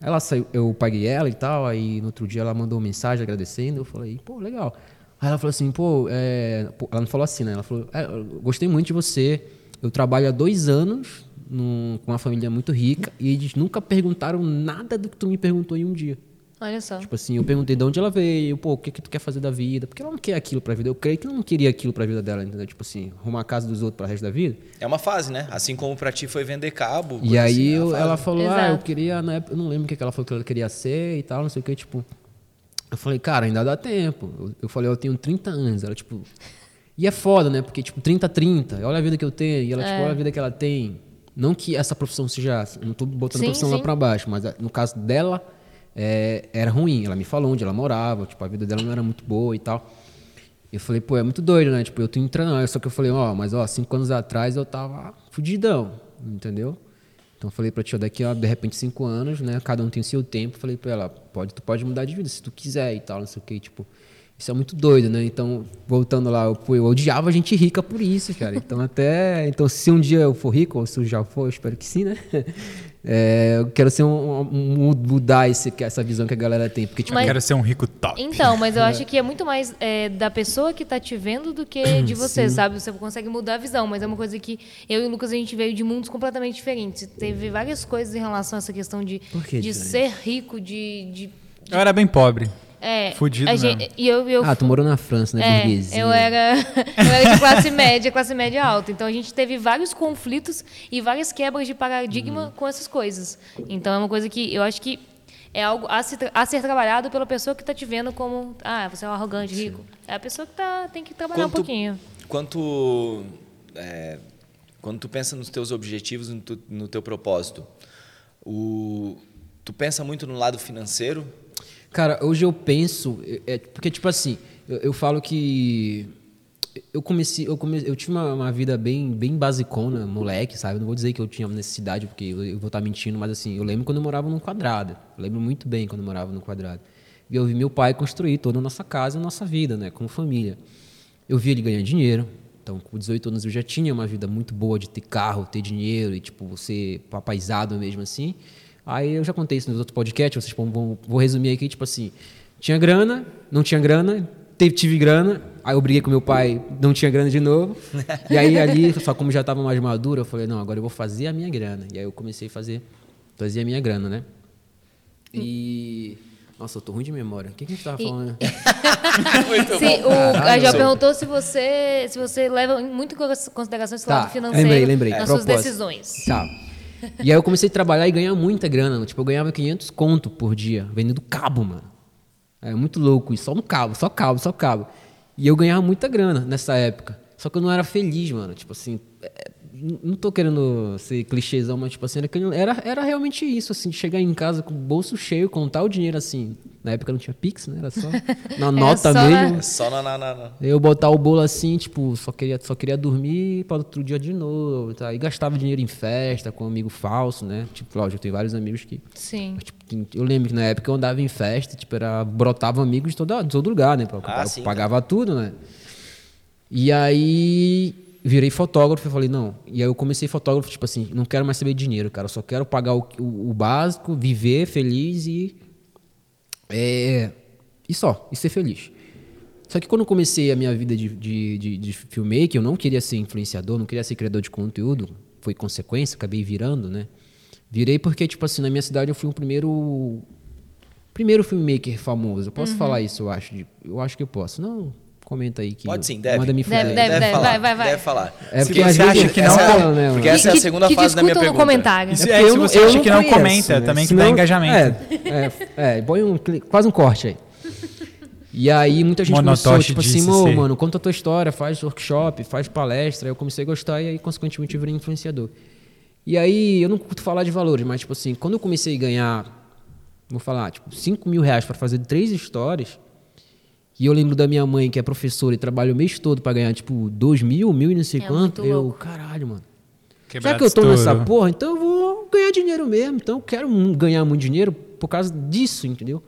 Ela saiu, eu paguei ela e tal, aí no outro dia ela mandou uma mensagem agradecendo, eu falei, pô, legal. Aí ela falou assim, pô, é... ela não falou assim, né? Ela falou, é, gostei muito de você. Eu trabalho há dois anos num- com uma família muito rica e eles nunca perguntaram nada do que tu me perguntou em um dia. Olha só. Tipo assim, eu perguntei de onde ela veio, pô, o que que tu quer fazer da vida? Porque ela não quer aquilo pra vida. Eu creio que ela não queria aquilo pra vida dela, entendeu? Tipo assim, arrumar a casa dos outros para resto da vida. É uma fase, né? Assim como pra ti foi vender cabo. E aí assim, é eu- ela falou, ah, eu Exato. queria, na época, eu não lembro o que que ela falou que ela queria ser e tal, não sei o que, tipo. Eu falei, cara, ainda dá tempo. Eu, eu falei, eu tenho 30 anos. Ela, tipo. E é foda, né? Porque, tipo, 30, 30, olha a vida que eu tenho. E ela, tipo, olha a vida que ela tem. Não que essa profissão seja. eu Não tô botando Sim, a profissão lá sim. pra baixo, mas ah, no caso dela, é, era ruim. Ela me falou onde ela morava, tipo, a vida dela não era muito boa e tal. Eu falei, pô, é muito doido, né? Tipo, eu tô entrando. Só que eu falei, ó, mas ó, cinco anos atrás eu tava fudidão, entendeu? Então eu falei pra tia, daqui a de repente cinco anos, né? Cada um tem o seu tempo. Falei pra ela, pode, tu pode mudar de vida se tu quiser e tal, não sei o que, tipo. Isso é muito doido, né? Então, voltando lá, eu, eu odiava gente rica por isso, cara. Então, até. Então, se um dia eu for rico, ou se eu já for, eu espero que sim, né? É, eu quero ser um, um- mudar esse, essa visão que a galera tem. Porque, tipo, Mas- Quero ser um rico top. Então, mas eu acho que é muito mais é, da pessoa que tá te vendo do que de você, Sim. sabe? Você consegue mudar a visão, mas é uma coisa que eu e o Lucas a gente veio de mundos completamente diferentes. Teve várias coisas em relação a essa questão de, que de ser rico, de. de Eu era bem pobre. É, Fudido gente, e eu, eu ah, tu morou na França, né? É, burguesia. eu era, eu era de classe média, classe média alta. Então a gente teve vários conflitos e várias quebras de paradigma Uhum. com essas coisas. Então é uma coisa que eu acho que é algo a, se a ser trabalhado pela pessoa que está te vendo como, ah, você é um arrogante, rico. É a pessoa que tá, tem que trabalhar um Quanto- pouquinho. Quanto, é, quando tu pensa nos teus objetivos, no, tu- no teu propósito, o, tu pensa muito no lado financeiro? Cara, hoje eu penso, é, é, porque tipo assim, eu, eu falo que eu comecei, eu comecei, eu tive uma, uma vida bem, bem basicona, moleque, sabe? Não vou dizer que eu tinha necessidade, porque eu, eu vou estar mentindo, mas assim, eu lembro quando eu morava num quadrado. Eu lembro muito bem quando eu morava num quadrado. E eu vi meu pai construir toda a nossa casa, a nossa vida, né, como família. Eu vi ele ganhar dinheiro. Então, com 18 anos eu já tinha uma vida muito boa de ter carro, ter dinheiro e tipo ser papaizado mesmo assim. Aí eu já contei isso nos outros podcasts, vocês vão, vou resumir aqui, tipo assim, tinha grana, não tinha grana, teve, tive grana, aí eu briguei com meu pai, não tinha grana de novo. e aí ali, só como já estava mais maduro, eu falei, não, agora eu vou fazer a minha grana. E aí eu comecei a fazer, fazer a minha grana, né? E nossa, eu tô ruim de memória. O que, que a gente tava E- falando? Muito Se, o, a Jo sim. perguntou se você, se você leva muito em consideração esse Tá, lado financeiro lembrei, lembrei. nas suas Propósito. decisões. Tá. E aí eu comecei a trabalhar e ganhar muita grana. Tipo, eu ganhava 500 conto por dia, vendendo cabo, mano. É muito louco isso, só no cabo, só cabo, só cabo. E eu ganhava muita grana nessa época. Só que eu não era feliz, mano. Tipo assim, é, não tô querendo ser clichêzão, mas tipo assim, era, era, realmente isso, assim, de chegar em casa com o bolso cheio, contar o dinheiro assim. Na época não tinha Pix, né? Era só na nota só na- mesmo. É só na, na, na, na- Eu botar o bolo assim, tipo, só queria, só queria dormir para outro dia de novo, tá? E gastava dinheiro em festa com um amigo falso, né? Tipo, lógico, eu tenho vários amigos que... Sim. mas, tipo, eu lembro que na época eu andava em festa, tipo, era, brotava amigos de, toda, de todo lugar, né? Eu, Ah, sim, pagava tudo, né? E aí virei fotógrafo e falei, não. E aí eu comecei fotógrafo, tipo assim, não quero mais saber de dinheiro, cara. Eu só quero pagar o, o, o básico, viver feliz e. É, e só, e ser feliz. Só que quando eu comecei a minha vida de, de, de, de filmmaker, eu não queria ser influenciador, não queria ser criador de conteúdo. Foi consequência, acabei virando, né? Virei porque, tipo assim, na minha cidade eu fui o primeiro. Primeiro filmmaker famoso. Eu posso falar isso, eu acho. eu acho que eu posso. Não, comenta aí que. Pode sim, deve. Manda me Deve, fuder. deve, deve. falar, vai, vai, vai. Deve falar. É Se porque você acha que essa- não, não, né, porque essa é a Que- segunda que fase da minha no pergunta. comentário. Isso porque é, se não- você acha não que não conheço, comenta, né? também que Senão- dá engajamento. É, é, é põe um, faz um corte aí. E aí muita gente começou, Monotoche tipo assim, mano, conta a tua história, faz workshop, faz palestra. Aí eu comecei a gostar e aí, consequentemente, eu virei influenciador. E aí, eu não curto falar de valores, mas, tipo assim, quando eu comecei a ganhar, vou falar, tipo, 5 mil reais pra fazer três histórias, e eu lembro da minha mãe, que é professora e trabalha o mês todo pra ganhar, tipo, 2 mil, mil e não sei É quanto, eu, louco. caralho, mano. Quebrar Já que eu tô nessa estouro. porra, então eu vou ganhar dinheiro mesmo. Então eu quero ganhar muito dinheiro por causa disso, entendeu?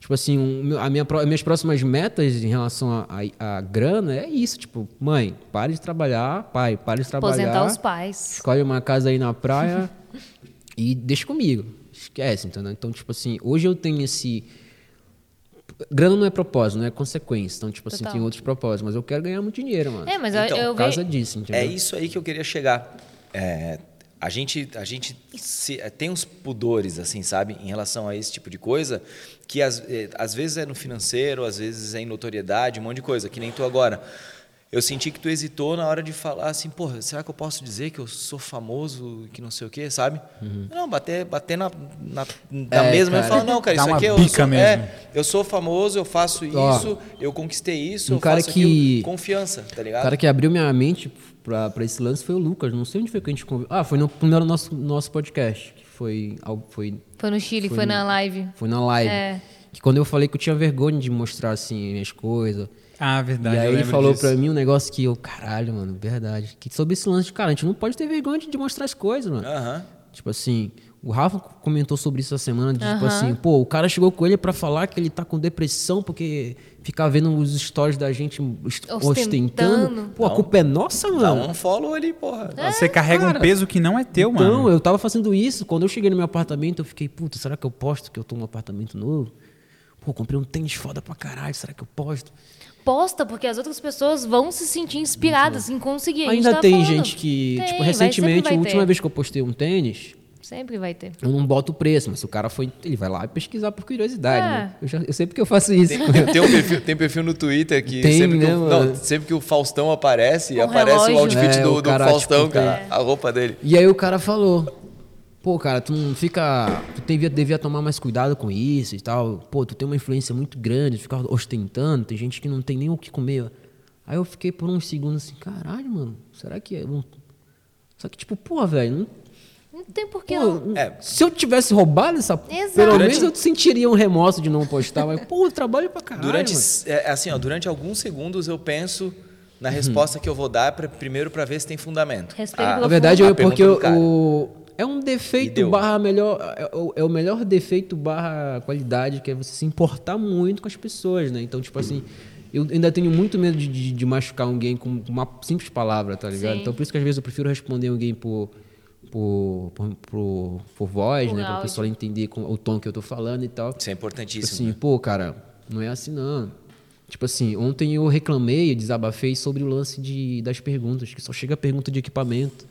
Tipo assim, um, a minha, minhas próximas metas em relação à a, a grana é isso. Tipo, mãe, pare de trabalhar. Pai, pare de trabalhar. Aposentar os pais. Escolhe uma casa aí na praia e deixa comigo. Esquece, entendeu? Então, tipo assim, hoje eu tenho esse. Grana não é propósito, não é consequência. Então, tipo assim, Total. tem outros propósitos. Mas eu quero ganhar muito dinheiro, mano. É, mas eu- Então, eu Por causa disso, entendeu? É isso aí que eu queria chegar. É, a gente, a gente se- é, tem uns pudores, assim, sabe, em relação a esse tipo de coisa, que às, é, às vezes é no financeiro, às vezes é em notoriedade, um monte de coisa, que nem tu agora. Eu senti que tu hesitou na hora de falar assim, porra, será que eu posso dizer que eu sou famoso, que não sei o quê, sabe? Não, bater, bater na, na, na É, mesma e falar, não, cara, Dá isso aqui eu bica sou, mesmo. é, eu sou famoso, eu faço Ó, isso, eu conquistei isso, um eu cara faço que- aquilo. Confiança, tá O ligado? cara que abriu minha mente pra, pra esse lance foi o Lucas. Não sei onde foi que a gente conversou. Ah, foi no primeiro nosso, nosso podcast. Que foi, foi, Foi no Chile, Foi foi, no- na live. foi na live. É. Que quando eu falei que eu tinha vergonha de mostrar, assim, minhas coisas. Ah, verdade. e aí ele falou disso. pra mim um negócio que eu, caralho, mano, verdade. Que sobre esse lance de, cara, a gente não pode ter vergonha de mostrar as coisas, mano. Tipo assim, o Rafa comentou sobre isso essa semana, de, tipo assim, pô, o cara chegou com ele pra falar que ele tá com depressão porque fica vendo os stories da gente Ostentando. ostentando. Pô, a Não. culpa é nossa, Dá mano. um follow ali, porra. Você carrega cara. um peso que não é teu, então, mano. eu tava fazendo isso. Quando eu cheguei no meu apartamento, eu fiquei, puta, será que eu posto que eu tô num apartamento novo? Pô, comprei um tênis foda pra caralho, será que eu posto? Posta, porque as outras pessoas vão se sentir inspiradas em conseguir. A gente Ainda tá tem falando. gente que, Tem, tipo, vai- recentemente, sempre a última ter. vez que eu postei um tênis, Sempre vai ter. eu não boto o preço, mas se o cara foi, ele vai lá pesquisar por curiosidade, É. né? Eu, já, eu sei porque eu faço isso. Tem, tem um perfil, tem perfil no Twitter que, Tem, sempre, que né, o, mano? não, sempre que o Faustão aparece, Com aparece o relógio. outfit É, do, o do cara, Faustão, tipo, cara. tem- A roupa dele. E aí o cara falou, pô, cara, tu não fica. Tu devia, devia tomar mais cuidado com isso e tal. Pô, tu tem uma influência muito grande, ficar ostentando, tem gente que não tem nem o que comer. Aí eu fiquei por uns segundos assim, caralho, mano, será que é. Só que, tipo, pô, velho, não- Não tem porquê pô, não. É. se eu tivesse roubado essa. Exato. Pelo Durante- menos eu sentiria um remorso de não postar, mas, pô, eu trabalho pra caralho. Durante, mano. é, assim, ó, durante alguns segundos eu penso Uhum. na resposta que eu vou dar pra, primeiro para ver se tem fundamento. Respeito Ah, pelo Na verdade, a eu, porque o- é um defeito barra melhor. É o, é o melhor defeito barra qualidade, que é você se importar muito com as pessoas, né? Então, tipo assim, eu ainda tenho muito medo de, de, de machucar alguém com uma simples palavra, tá ligado? Sim. Então, por isso que às vezes eu prefiro responder alguém por. Por, por, por, por voz, Por né? Pra áudio. pessoa entender com o tom que eu tô falando e tal. Isso é Tipo importantíssimo. assim, né? pô, cara, não é assim não. Tipo assim, ontem eu reclamei, eu desabafei sobre o lance de, das perguntas, que só chega a pergunta de equipamento.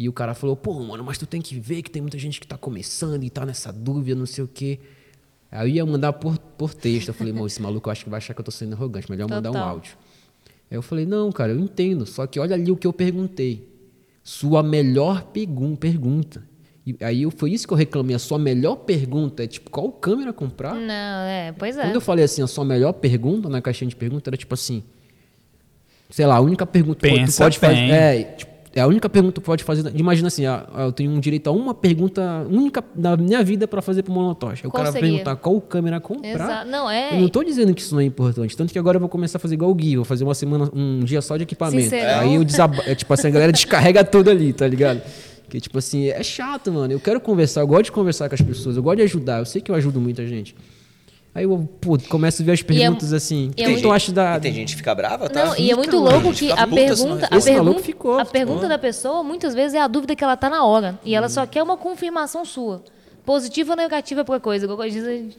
E o cara falou, pô, mano, mas tu tem que ver que tem muita gente que tá começando e tá nessa dúvida, não sei o quê. Aí eu ia mandar por, por texto. Eu falei, mano, esse maluco eu acho que vai achar que eu tô sendo arrogante, melhor mandar um Total. áudio. Aí eu falei, não, cara, eu entendo, só que olha ali o que eu perguntei. Sua melhor pergun pergunta. E aí eu, foi isso que eu reclamei. A sua melhor pergunta é tipo, qual câmera comprar? Não, é, pois é. Quando eu falei assim, a sua melhor pergunta na caixinha de pergunta era tipo assim, sei lá, a única pergunta que tu pode fazer. bem. É, tipo, é a única pergunta que pode fazer. Imagina assim, ah, ah, eu tenho um direito a uma pergunta única da minha vida para fazer. Aí o Qual cara vai seria? perguntar qual câmera comprar. Exato. Não, é. Eu não tô dizendo que isso não é importante. Tanto que agora eu vou começar a fazer igual o Gui, vou fazer uma semana, um dia só de equipamento. Sincerão. Aí eu desaba... é, tipo assim, a galera descarrega tudo ali, tá ligado? Que tipo assim, é chato, mano. Eu quero conversar, eu gosto de conversar com as pessoas, eu gosto de ajudar. Eu sei que eu ajudo muita gente. Aí eu, pô, começo a ver as E é- perguntas assim. O e que, é que tu acha da. E tem gente que fica brava, tá? Não, e é muito louco que a pergunta, a responder. Esse maluco pergunta, ficou, a pergunta ficou. da pessoa muitas vezes é a dúvida que ela tá na hora e ela só quer uma confirmação sua, positiva ou negativa pra coisa.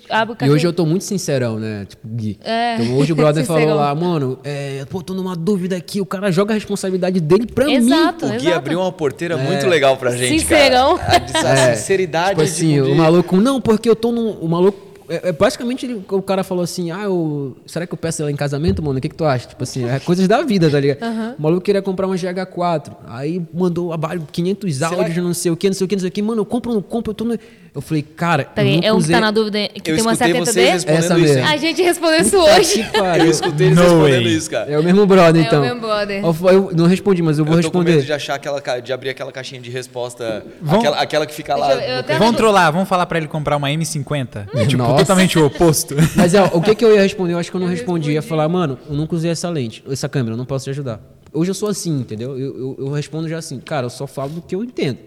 Abre o E hoje eu tô muito sincerão, né? Tipo, Gui. É, Então hoje o brother falou lá, mano, é, pô, tô numa dúvida aqui. O cara joga a responsabilidade dele pra mim. Exato. O Gui Exato. abriu uma porteira muito legal pra gente, Sincerão. cara. A, a É, sinceridade Tipo assim, de, o maluco, não, porque eu tô num. O maluco. É, é basicamente o cara falou assim: ah, eu, será que eu peço ela em casamento, mano? O que, que tu acha? Tipo assim, é coisas da vida, tá ligado? O maluco queria comprar uma GH4. Aí mandou abaixo 500 áudios, não sei o que, não sei o que, não sei o que. Mano, eu compro não compro? Eu tô no... Eu falei, cara. eu Peraí, nunca é um que tá na dúvida que Eu tem uma escutei 70D? vocês respondendo Essa isso. mesmo. A gente respondeu isso hoje. que pariu. Eu escutei eles No respondendo way. isso, cara. É o mesmo brother, É o então. mesmo brother. Eu, eu não respondi, mas eu vou eu tô com responder. medo de achar aquela, de abrir aquela caixinha de resposta, Vão- aquela, aquela que fica lá. Eu- eu Vamos trollar, vamos falar pra ele comprar uma M50. tipo, Nossa. totalmente o oposto. Mas ó, o que, que eu ia responder? Eu acho que eu não respondi. Eu ia falar, mano, eu nunca usei essa lente, essa câmera, eu não posso te ajudar. Hoje eu sou assim, entendeu? Eu, eu, eu respondo já assim, cara, eu só falo do que eu entendo.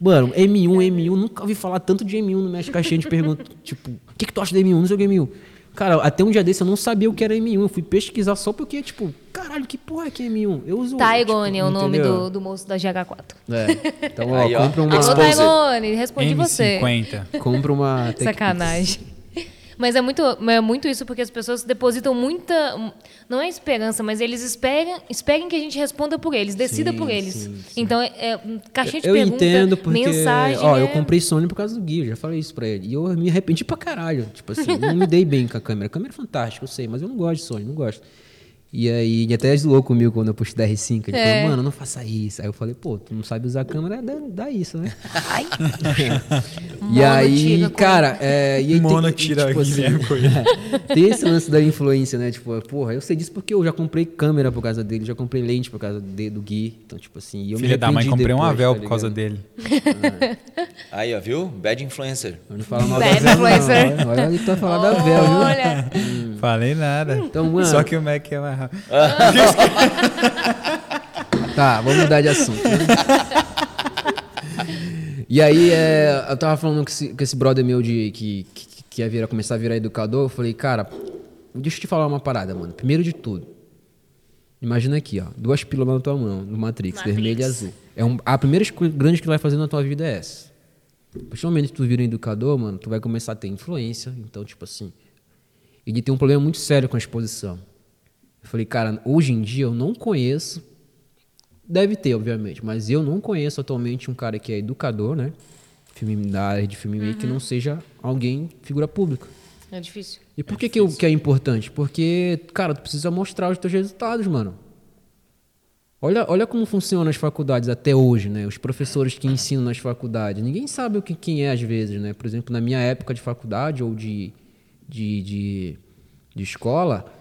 Mano, M1, M1, nunca ouvi falar tanto de M1 no minhas caixinhas de perguntas. tipo, o que, que tu acha de M1? Não sei o que é M1. Cara, até um dia desse eu não sabia o que era M1. Eu fui pesquisar só porque, tipo, caralho, que porra é que é M1? Eu uso. Taigone tipo, é o nome do, do moço da GH4. É. Então, ó, Aí, ó. compra uma. Alô. Taigone, respondi você. M50. Compra uma. Sacanagem. Mas é muito, é muito isso porque as pessoas depositam muita. Não é esperança, mas eles esperam, esperem que a gente responda por eles, decida Sim, por eles. sim, sim. Então, é, é caixinha de eu pergunta, entendo porque, mensagem. ó, é... eu comprei Sony por causa do Gui, eu já falei isso pra ele. E eu me arrependi pra caralho. Tipo assim, não me dei bem com a câmera. A câmera é fantástica, eu sei, mas eu não gosto de Sony, não gosto. E aí, ele até zoou comigo quando eu postei da R5. Ele É. falou, mano, não faça isso. Aí eu falei, pô, tu não sabe usar a câmera, dá, dá isso, né? Ai, E aí, tira cara, é, e aí Mono tem, tira tipo assim, tem esse lance da influência, né? Tipo, porra, eu sei disso porque eu já comprei câmera por causa dele, já comprei lente por causa de- do Gui. Então, tipo assim, e eu Filha me da mãe, comprei um depois, Avel tá por causa dele. Aí, ó, viu? Bad influencer. Eu não falo mal Bad da Vel, não. influencer. Olha, olha que tu vai falar da Vel, viu? Olha, Falei nada. Então, mano- Só que o Mac é mais Tá, vamos mudar de assunto. né? e aí, é, eu tava falando com esse, com esse brother meu de, que, que, que ia virar, começar a virar educador. Eu falei, cara, deixa eu te falar uma parada, mano. Primeiro de tudo, imagina aqui, ó, duas pílulas na tua mão, no Matrix, Matrix. vermelho e azul. É um, a primeira escolha grande que tu vai fazer na tua vida é essa. A partir do momento que tu vira um educador, mano, tu vai começar a ter influência. Então, tipo assim, ele tem um problema muito sério com a exposição. Eu falei, cara, hoje em dia eu não conheço, deve ter, obviamente, mas eu não conheço atualmente um cara que é educador, né? Filme, da área de filme que não seja alguém, figura pública. é difícil. E por que, que, eu- que é importante? Porque, cara, tu precisa mostrar os teus resultados, mano. Olha, olha como funcionam as faculdades até hoje, né? Os professores que ensinam nas faculdades. Ninguém sabe o que quem é às vezes, né? Por exemplo, na minha época de faculdade ou de, de, de, de escola,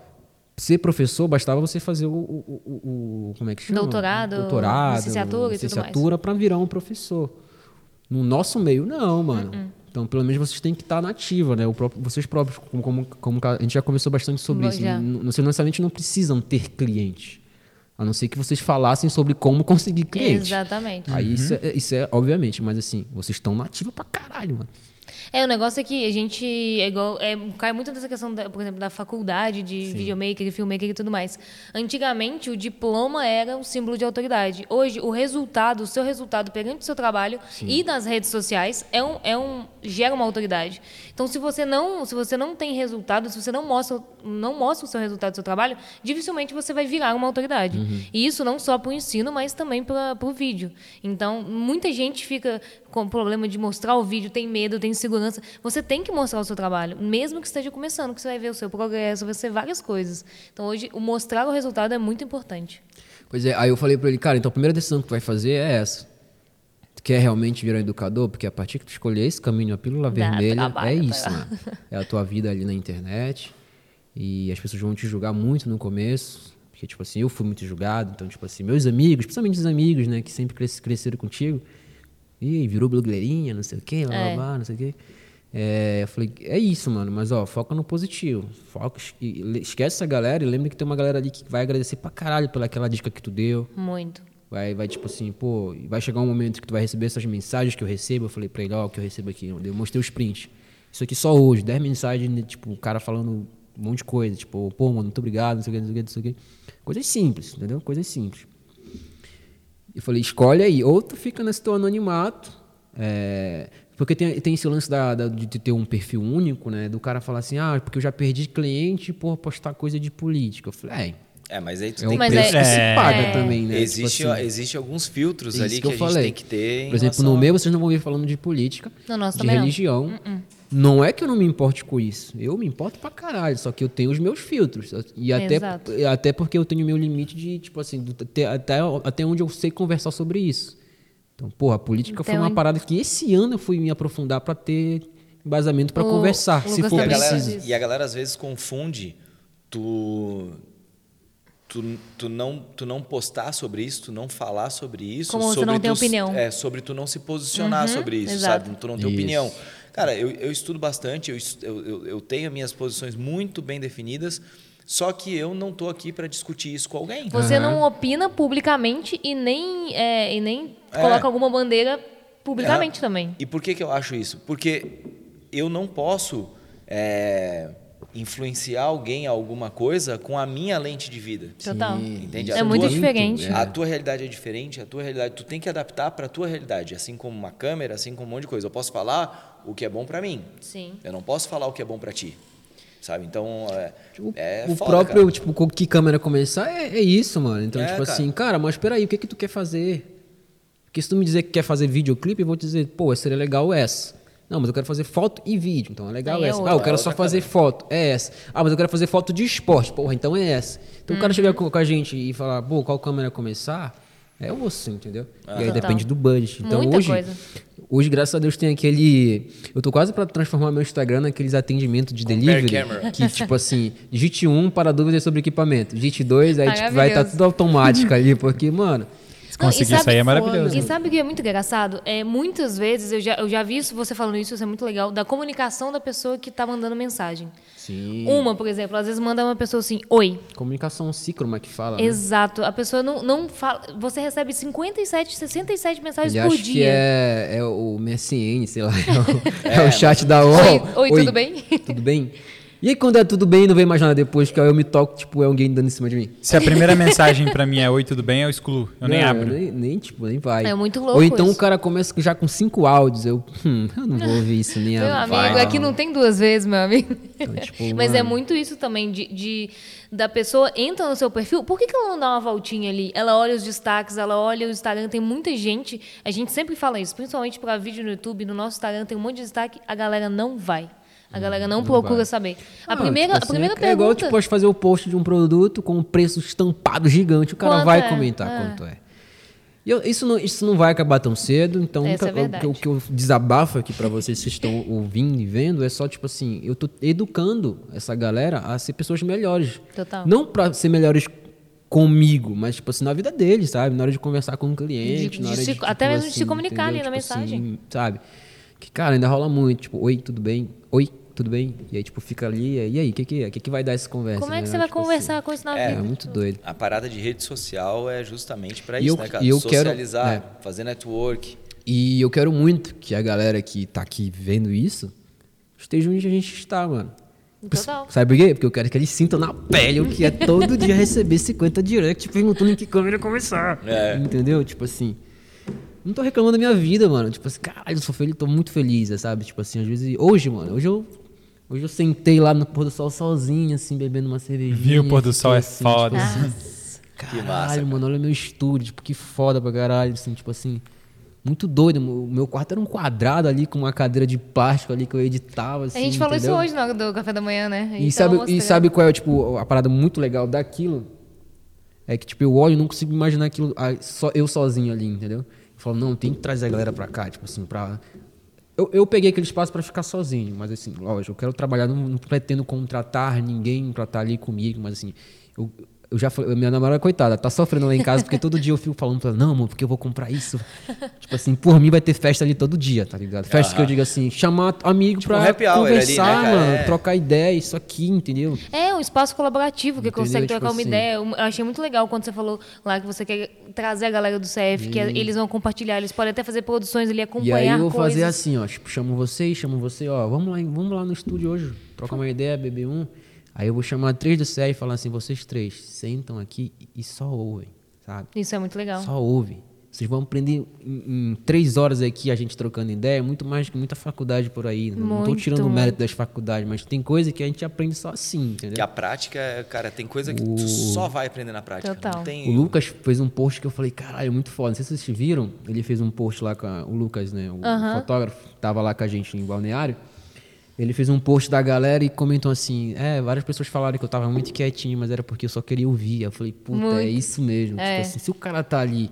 ser professor bastava você fazer o, o, o- o- como é que chama? Doutorado, doutorado, licenciatura licenciatura para virar um professor. No nosso meio, não, mano. Uh-uh. Então, pelo menos vocês têm que estar na ativa, né? O próprio, vocês próprios, como, como, como a gente já conversou bastante sobre isso. Já. N- Vocês não necessariamente não precisam ter cliente. A não ser que vocês falassem sobre como conseguir cliente. Exatamente. Aí isso, é, isso é, obviamente, mas assim, vocês estão na ativa pra caralho, mano. É, o negócio é que a gente é igual, é, cai muito nessa questão, da, por exemplo, da faculdade de videomaker, filmmaker e tudo mais. Antigamente, o diploma era um símbolo de autoridade. Hoje, o resultado, o seu resultado perante o seu trabalho e nas redes sociais é um, é um gera uma autoridade. Então, se você não, se você não tem resultado, se você não mostra, não mostra o seu resultado do seu trabalho, dificilmente você vai virar uma autoridade. E isso não só para o ensino, mas também para o vídeo. Então, muita gente fica com problema de mostrar o vídeo, tem medo, tem insegurança. Você tem que mostrar o seu trabalho, mesmo que esteja começando, que você vai ver o seu progresso, vai ser várias coisas. Então, hoje, o mostrar o resultado é muito importante. Pois é, aí eu falei pra ele, cara, então a primeira decisão que tu vai fazer é essa. Tu quer realmente virar educador? Porque a partir que tu escolher esse caminho, a pílula Dá vermelha, trabalho, é tá isso, mano. É a tua vida ali na internet. E as pessoas vão te julgar muito no começo. Porque, tipo assim, eu fui muito julgado. Então, tipo assim, meus amigos, principalmente os amigos, né, que sempre cres- cresceram contigo. Ih, virou blogueirinha, não sei o quê, blá, É. blá, não sei o quê. É, eu falei, é isso, mano, mas ó, foca no positivo. Foca, esquece essa galera e lembra que tem uma galera ali que vai agradecer pra caralho pela aquela dica que tu deu. Muito. Vai, vai tipo assim, pô, vai chegar um momento que tu vai receber essas mensagens que eu recebo. Eu falei pra ele, ó, o que eu recebo aqui. Eu mostrei os prints. Isso aqui só hoje, 10 mensagens, né, tipo, o cara falando um monte de coisa. Tipo, pô, mano, muito obrigado, não sei o que, não sei o que, não sei o que. Coisas simples, entendeu? Coisas simples. Eu falei, escolhe aí. Ou tu fica nesse teu anonimato. é, porque tem, tem esse lance da, da- de ter um perfil único, né? Do cara falar assim, ah, porque eu já perdi cliente por postar coisa de política. Eu falei, é, É, mas aí tu é um tem Mas que preço ter. que se é- paga é. também, né? Existe, Tipo assim, existe alguns filtros isso ali que, que eu a gente falei. tem que ter. Por exemplo, relação no a- meu vocês não vão ver falando de política, No nosso de também não. religião. Não é que eu não me importe com isso. Eu me importo pra caralho, só que eu tenho os meus filtros. E até, Exato. até porque eu tenho meu limite de, tipo assim, do- até, até, até onde eu sei conversar sobre isso. Então, porra, a política foi Então, uma hein? parada que esse ano eu fui me aprofundar pra ter embasamento pra O- conversar, o se for E a, também galera, preciso. e a galera às vezes confunde tu, tu, tu, não, tu não postar sobre isso, tu não falar sobre isso. Como sobre não tem tu- opinião. É, sobre tu não se posicionar Uhum, sobre isso, exato. sabe? Tu não ter Isso. opinião. Cara, eu, eu estudo bastante, eu, eu, eu, tenho minhas posições muito bem definidas, só que eu não tô aqui para discutir isso com alguém. Você não opina publicamente e nem, é, e nem É. coloca alguma bandeira publicamente também. E por que, que eu acho isso? Porque eu não posso é, influenciar alguém a alguma coisa com a minha lente de vida. Total. Entende? É muito tua- diferente. A tua realidade é diferente, a tua realidade tu tem que adaptar para a tua realidade, assim como uma câmera, assim como um monte de coisa. Eu posso falar o que é bom para mim. Sim. Eu não posso falar o que é bom para ti. Sabe? Então, é, O, é o foda, próprio, cara. tipo, com que câmera começar é, é isso, mano. Então, É, tipo cara. assim, cara, mas peraí, o que que tu quer fazer? Porque se tu me dizer que quer fazer videoclipe, eu vou te dizer, pô, seria legal essa. Não, mas eu quero fazer foto e vídeo, então é legal Aí é essa. outra. ah, eu quero É só fazer foto, é essa. Ah, mas eu quero fazer foto de esporte, porra, então é essa. Então o cara chegar com, com a gente e falar, pô, qual câmera começar? É osso, entendeu? e aí depende do budget. Então Muita hoje, coisa. hoje, graças a Deus, tem aquele. Eu tô quase pra transformar meu Instagram naqueles atendimentos de Compare delivery. camera. Que, tipo assim, digite 1 para dúvidas sobre equipamento. Digite 2, aí tipo, vai estar Maravilhoso. tudo automático ali, porque, mano. Se conseguir isso aí é maravilhoso. E sabe o que é muito engraçado? É, muitas vezes, eu já, eu já vi isso, você falando isso, isso é muito legal, da comunicação da pessoa que está mandando mensagem. Sim. Uma, por exemplo, às vezes manda uma pessoa assim, oi. Comunicação síncrona que fala. né? Exato. A pessoa não, não fala. Você recebe 57, 67 mensagens Ele por acha que dia. é, é o MSN, sei lá. É o, é o chat da UOL. Oi, oi, tudo bem? Tudo bem? E aí, quando é tudo bem, não vem mais nada depois, que aí eu me toco, tipo, é alguém dando em cima de mim. Se a primeira mensagem pra mim é oi, tudo bem, eu excluo. Eu nem Não, abro. Nem, nem, tipo, nem vai. É muito louco Ou então isso. o cara começa já com cinco áudios. Eu, hum, eu não vou ouvir isso nem Meu amigo, aqui não tem duas vezes, meu amigo. Então, tipo, Mas é mano. muito isso também, de, de- da pessoa entra no seu perfil, por que, que ela não dá uma voltinha ali? Ela olha os destaques, ela olha o Instagram, tem muita gente, a gente sempre fala isso, principalmente para vídeo no YouTube, no nosso Instagram tem um monte de destaque, a galera não vai. A galera não, procura vai. saber. A Ah, primeira, tipo a primeira assim, é, é igual pergunta... tu pode fazer o post de um produto com um preço estampado gigante, o cara Quanto vai é? comentar É. quanto é. E eu- isso, não, isso não vai acabar tão cedo, então é nunca- que eu- o que eu desabafo aqui pra vocês que estão ouvindo e vendo é só tipo assim, eu tô educando essa galera a ser pessoas melhores. Total. Não pra ser melhores comigo, mas tipo assim, na vida deles, sabe? Na hora de conversar com o cliente, De- na de hora de, até tipo mesmo de se assim, comunicar ali entendeu? na Tipo mensagem. assim, sabe? Que, cara, ainda rola muito, tipo, oi, tudo bem? Oi, tudo bem? E aí, tipo, fica ali, e aí, o que que, é? que que vai dar essa conversa? Como é que né? você vai Tipo conversar com isso na assim, é, vida? muito doido. A parada de rede social é justamente para isso, eu- né, cara? e eu quero- Socializar, é. fazer network. E eu quero muito que a galera que tá aqui vendo isso esteja onde a gente está, mano. Total. Sabe por quê? Porque eu quero que eles sintam na pele o que é todo dia receber 50 direct perguntando em que câmera começar. É. Entendeu? Tipo assim. Não tô reclamando da minha vida, mano. Tipo assim, caralho, eu sou feliz, tô muito feliz, sabe? Tipo assim, às vezes. Hoje, mano, hoje eu. Hoje eu sentei lá no pôr do sol sozinho, assim, bebendo uma cervejinha. Viu, o pôr do sol é assim, foda. Tipo, Nossa. caralho, massa, cara. mano, olha meu estúdio, tipo, que foda pra caralho, assim, tipo assim. Muito doido. O meu quarto era um quadrado ali com uma cadeira de plástico ali que eu editava. Assim, A gente falou entendeu? isso hoje na hora do café da manhã, né? E sabe, e sabe qual é tipo, a parada muito legal daquilo? É que tipo, eu olho e não consigo imaginar aquilo só eu sozinho ali, entendeu? Eu falo, não, tem que trazer a galera pra cá, tipo assim, pra. Eu, eu peguei aquele espaço pra ficar sozinho, mas assim, lógico, eu quero trabalhar, não, não pretendo contratar ninguém pra estar ali comigo, mas assim, eu, eu já falei, minha namorada, coitada, tá sofrendo lá em casa, porque todo dia eu fico falando pra ela, não, amor, porque eu vou comprar isso. tipo assim, por mim vai ter festa ali todo dia, tá ligado? Festa que eu digo assim, chamar amigo Tipo pra um hour ali, né, conversar, mano, É. trocar ideia, isso aqui, entendeu? É, um espaço colaborativo que Entendeu? consegue Tipo trocar uma assim. ideia. Eu achei muito legal quando você falou lá que você quer trazer a galera do CF, que eles vão compartilhar, eles podem até fazer produções ali, E acompanhar aí eu vou coisas. fazer assim, ó, tipo, chamo vocês, chamo você, ó, vamos lá, vamos lá no estúdio hoje, trocar uma ideia, beber um. Aí eu vou chamar três do CR e falar assim, vocês três, sentam aqui e só ouvem, sabe? Isso é muito legal. Só ouvem. Vocês vão aprender em, em três horas aqui a gente trocando ideia, muito mais que muita faculdade por aí. Não tô Muito, tirando o mérito muito. das faculdades, mas tem coisa que a gente aprende só assim, entendeu? Que a prática, cara, tem coisa que tu só vai aprender na prática. Total. Não tem... O Lucas fez um post que eu falei, caralho, muito foda. Não sei se vocês viram. Ele fez um post lá com a- o Lucas, né? O fotógrafo, tava lá com a gente em Balneário. Ele fez um post da galera e comentou assim: É, várias pessoas falaram que eu tava muito quietinho, mas era porque eu só queria ouvir. Eu falei, puta, Muito. é isso mesmo. É. Tipo assim, se o cara tá ali.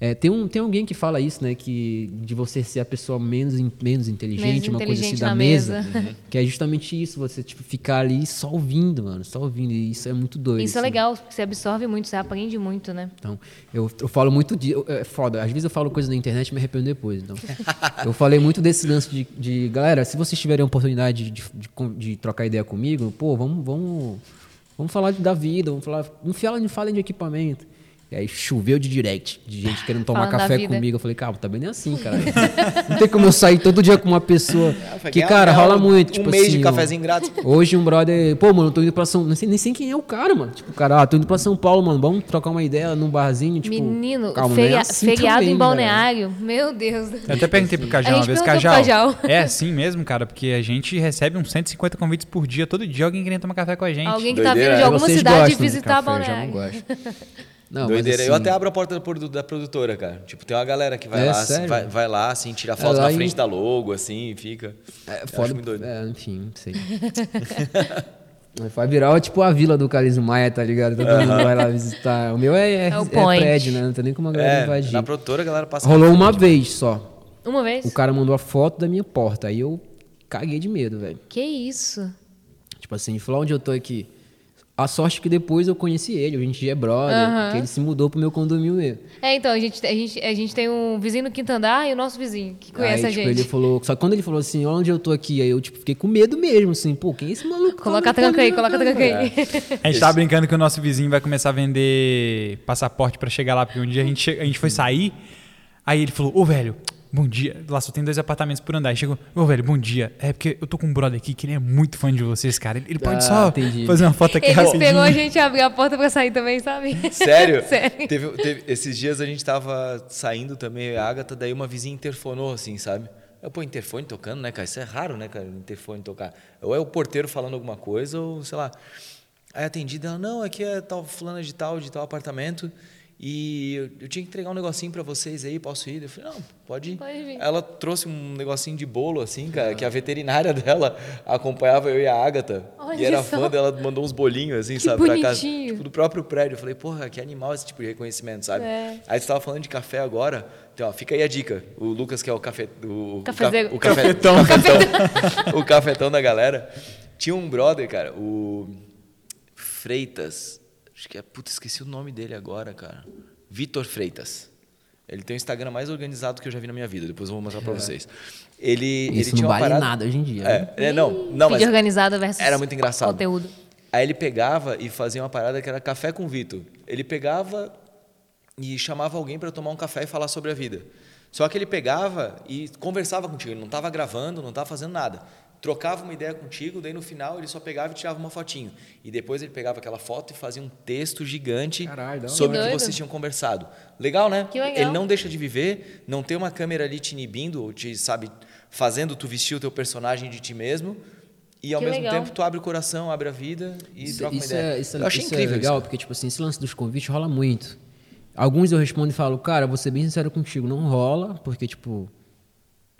É, tem, um, tem alguém que fala isso, né? Que de você ser a pessoa menos, in- menos inteligente, Menos uma coisa assim inteligente da mesa. mesa. Que é justamente isso, você tipo, ficar ali só ouvindo, mano. Só ouvindo. E isso é muito doido. Isso é assim. legal, porque você absorve muito, você aprende muito, né? Então, eu, eu falo muito de. eu- É foda. Às vezes eu falo coisa na internet e me arrependo depois. Então, eu falei muito desse lance de, de. Galera, se vocês tiverem a oportunidade de, de, de- trocar ideia comigo, pô, vamos. Vamos, vamos falar de- da vida, vamos falar. Não fala- não falem de equipamento. E aí choveu de direct, de gente querendo tomar Falando café comigo. Eu falei, cara, também nem é assim, cara. não tem como eu sair todo dia com uma pessoa. Vai que, cara, ganhar rola um- muito. Um tipo mês assim, de cafezinho grátis. Hoje um brother, pô, mano, eu tô indo pra São... Nem sei, nem sei quem é o cara, mano. Tipo, cara, ah, tô indo pra São Paulo, mano, vamos trocar uma ideia num barzinho, tipo... Menino, calma, não é feria- assim feriado também, em velho. balneário. Meu Deus. Eu até perguntei pro Cajal uma vez, Cajal, é assim mesmo, cara? Porque a gente recebe uns 150 convites por dia, todo dia alguém querendo tomar café com a gente. Alguém que tá Doideira, vindo de é. alguma Vocês cidade visitar café, eu já balneário. não gosto. Não, mas Doideira. Eu assim, até abro a porta da produtora, cara. Tipo, tem uma galera que vai É, lá, assim, vai, vai lá, assim, tira É foto lá na em- frente da logo, assim, e fica. É Eu foda. muito doido. É, enfim, não sei. Vai virar tipo a vila do Carisma Maia, tá ligado? Todo mundo vai lá visitar. O meu é, é, É o é point. prédio, né? Não tem nem como a galera É, invadir. na produtora a galera passa. Rolou uma frente. vez só. Uma vez? O cara mandou a foto da minha porta. Aí eu caguei de medo, velho. Que isso? Tipo assim, ele falou onde eu tô aqui. A sorte que depois eu conheci ele, a gente já é brother, Aham. que ele se mudou pro meu condomínio mesmo. É, então, a gente, a, gente, a gente tem um vizinho no quinto andar e o nosso vizinho, que conhece aí, a tipo, gente. ele falou, só que quando ele falou assim, "Olha onde eu tô aqui, aí eu tipo, fiquei com medo mesmo, assim, pô, quem é esse maluco? Coloca a Tá tranca aí, coloca a tranca aí. A gente tava brincando que o nosso vizinho vai começar a vender passaporte pra chegar lá, porque um dia a gente, a gente foi sair, aí ele falou, ô velho, bom dia. Lá só tem dois apartamentos por andar. Aí chegou, ô velho, bom dia. É porque eu tô com um brother aqui que ele é muito fã de vocês, cara. Ele, ele pode Ah, só entendi. fazer uma foto aqui Ele rapidinho. esperou a gente abrir a porta pra sair também, sabe? Sério? Sério. Teve, teve- esses dias a gente tava saindo também, e a Agatha, daí uma vizinha interfonou, assim, sabe? Eu, pô, interfone tocando, né, cara? Isso é raro, né, cara? Interfone tocar. Ou é o porteiro falando alguma coisa, ou sei lá. Aí atendi dela, não, aqui é tal fulana de tal, de tal apartamento. E eu, eu tinha que entregar um negocinho pra vocês aí, posso ir? Eu falei, não, pode ir. Pode vir. Ela trouxe um negocinho de bolo, assim, cara, que a veterinária dela acompanhava eu e a Agatha. Olha e era só. fã dela, mandou uns bolinhos, assim, Que sabe, pra casa. bonitinho. Tipo, do próprio prédio. Eu falei, porra, que animal esse tipo de reconhecimento, sabe? É. Aí você estava falando de café agora. Então, ó, fica aí a dica. O Lucas, que é o café. O, Cafezeiro. O, ca- o cafetão. O cafetão, o cafetão da galera. Tinha um brother, cara, o Freitas. Acho que é. Puta, esqueci o nome dele agora, cara. Vitor Freitas. Ele tem o Instagram mais organizado que eu já vi na minha vida. Depois eu vou mostrar pra vocês. Ele, ele Isso tinha não vale parada- nada hoje em dia. né? É, é, não, não, mas organizado versus era muito engraçado. conteúdo. Aí ele pegava e fazia uma parada que era café com Vitor. Ele pegava e chamava alguém para tomar um café e falar sobre a vida. Só que ele pegava e conversava contigo. Ele não estava gravando, não estava fazendo nada. Trocava uma ideia contigo, daí no final ele só pegava e tirava uma fotinho. E depois ele pegava aquela foto e fazia um texto gigante Caralho, sobre o Que vocês tinham conversado. Legal, né? Que legal. Ele não deixa de viver, não tem uma câmera ali te inibindo, ou te, sabe, fazendo tu vestir o teu personagem de ti mesmo. E ao Que mesmo legal. tempo tu abre o coração, abre a vida e Isso, troca uma isso ideia. é, isso, é- eu achei isso incrível é legal, isso. porque, tipo assim, esse lance dos convites rola muito. Alguns eu respondo e falo, cara, vou ser bem sincero contigo, não rola, porque, tipo,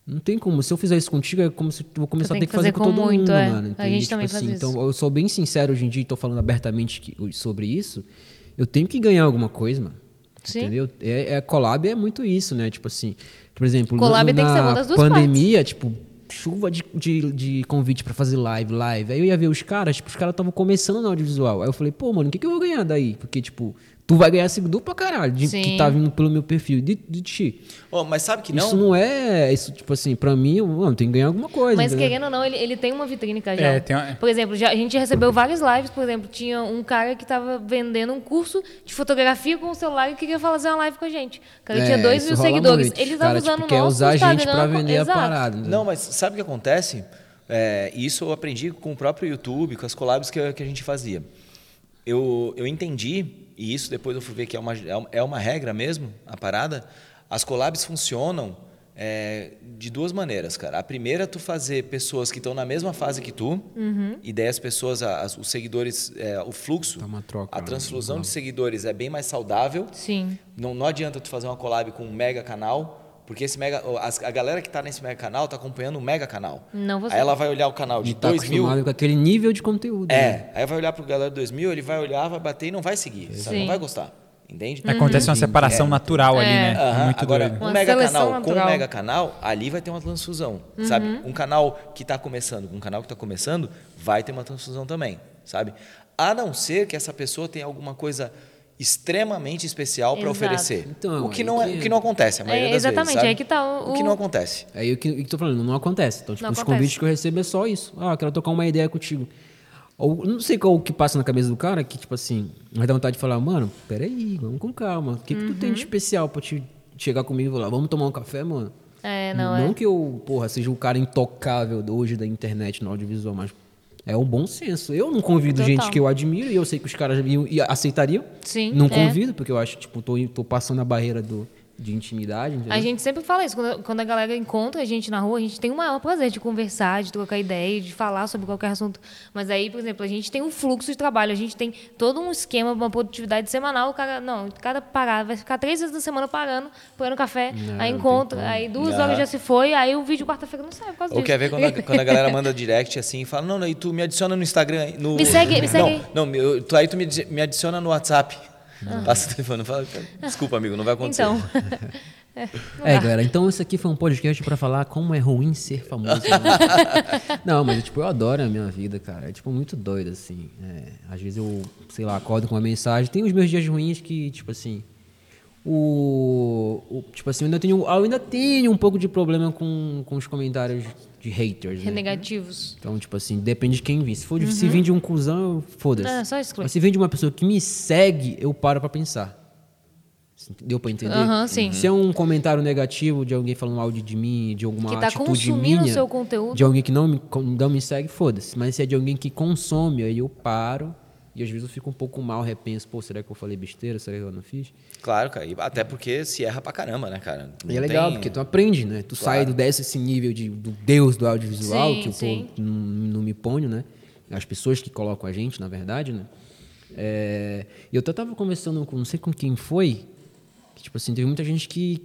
não tem como. Se eu fizer isso contigo, é como se eu vou começar a ter que fazer, com com todo muito, mundo, é. mano. A entende? gente Tipo também faz assim, isso. Então, eu sou bem sincero hoje em dia e tô falando abertamente que- sobre isso. Eu tenho que ganhar alguma coisa, mano. Sim. Entendeu? É, é, collab é muito isso, né? Tipo assim, por exemplo, Collab no- tem que ser na das duas pandemia, tipo, chuva de, de, de convite pra fazer live, live. Aí eu ia ver os caras, tipo, os caras estavam começando no audiovisual. Aí eu falei, pô, mano, o que, que eu vou ganhar daí? Porque, tipo, tu vai ganhar seguidor pra caralho, de, Sim. que tá vindo pelo meu perfil. De, de ti. Oh, mas sabe que não? Isso não é. Isso, tipo assim, pra mim, mano, tenho que ganhar alguma coisa. Mas entendeu? querendo ou não, ele, ele tem uma vitrine, Cajal. É, tem uma- Por exemplo, já, a gente recebeu várias lives, por exemplo, tinha um cara que estava vendendo um curso de fotografia com o celular e queria fazer uma live com a gente. O cara É, tinha dois mil seguidores. muito. Ele Os estava cara, usando tipo, o quer nosso usar a gente Instagram pra vender Exato. a parada. entendeu? Não, mas sabe o que acontece? É, isso eu aprendi com o próprio YouTube, com as collabs que, que a gente fazia. Eu, eu entendi, e isso depois eu fui ver que é uma, é uma- é uma regra mesmo, a parada. As collabs funcionam é, de duas maneiras, cara. A primeira é tu fazer pessoas que estão na mesma fase que tu, e daí as pessoas, as- os seguidores, é, o fluxo, Tá uma troca, a né? transfusão de seguidores é bem mais saudável. Sim. Não, não adianta tu fazer uma collab com um mega canal, porque esse mega, as- a galera que está nesse mega canal está acompanhando o mega canal. Não você. Aí ela vai olhar o canal de tá 2 mil. com aquele nível de conteúdo. né? É, aí vai olhar pro galera de 2 mil, ele vai olhar, vai bater e não vai seguir, não vai gostar. Entende? Acontece uma separação natural ali, É. né? Aham, Muito Agora, doido. um mega canal com um natural. mega canal, ali vai ter uma transfusão, sabe? Um canal que está começando, com um canal que está começando, vai ter uma transfusão também, sabe? A não ser que essa pessoa tenha alguma coisa extremamente especial para oferecer. Então, o que aí não é, que- o que não acontece a maioria É, das exatamente, vezes, sabe? aí que tá o- o que não acontece. Aí o que, eu tô falando, não acontece. Então, tipo, Não os acontece. convites que eu recebo é só isso. Ah, quero tocar uma ideia contigo. Ou não sei qual o que passa na cabeça do cara, que tipo assim, vai dar vontade de falar, mano, peraí, vamos com calma. O que, que tu tem Uhum. de especial pra te chegar comigo e falar, vamos tomar um café, mano? É, não, é. que eu, porra, seja o cara intocável hoje da internet no audiovisual, mas é um bom senso. Eu não convido Total. gente que eu admiro e eu sei que os caras iam, aceitariam. Sim, Não é. convido, porque eu acho, tipo, tô, tô passando a barreira do, de intimidade, entendeu? A gente sempre fala isso. Quando, quando a galera encontra a gente na rua, a gente tem o maior prazer de conversar, de trocar ideia, de falar sobre qualquer assunto. Mas aí, por exemplo, a gente tem um fluxo de trabalho, a gente tem todo um esquema, uma produtividade semanal. O cara, não, cada parada vai ficar três vezes na semana parando, pegando café, Não, aí encontra, aí duas Aham. horas já se foi, aí o vídeo quarta-feira não sai por causa Ou disso. quer ver quando a, quando a galera manda direct assim e fala, não, não, e tu me adiciona no Instagram. No, Me segue- me segue. Não, não eu- tu, aí tu me, me adiciona no WhatsApp. Passa o telefone, fala, desculpa, amigo, não vai acontecer. Então. É, galera, então esse aqui foi um podcast pra falar como é ruim ser famoso. né? não, mas tipo, eu adoro a minha vida, cara. É tipo muito doido, assim. É, às vezes eu, sei lá, acordo com uma mensagem. Tem os meus dias ruins que, tipo assim. O, o- tipo assim, eu ainda tenho, eu ainda tenho um pouco de problema com, com os comentários de haters. Né? Negativos. Então, tipo assim, depende de quem vir. Se for de- se vir de um cuzão, foda-se. É, só exclui. Mas se vem de uma pessoa que me segue, eu paro pra pensar. Deu pra entender? Aham, sim. Se é um comentário negativo de alguém falando mal de, mim, de alguma Que tá atitude minha, seu conteúdo. de alguém que não me, não me segue, foda-se. Mas se é de alguém que consome, aí eu paro e às vezes eu fico um pouco mal, repenso, pô, será que eu falei besteira? Será que eu não fiz? Claro, cara. e Até porque se erra pra caramba, né, cara? E é Não legal, tem- porque tu aprende, né? Tu sai do desse nível de, do deus do audiovisual, Sim, que eu sim. tô, não, não me ponho, né? As pessoas que colocam a gente, na verdade, né? É, e eu até tava conversando com, não sei com quem foi, que, tipo assim, teve muita gente que,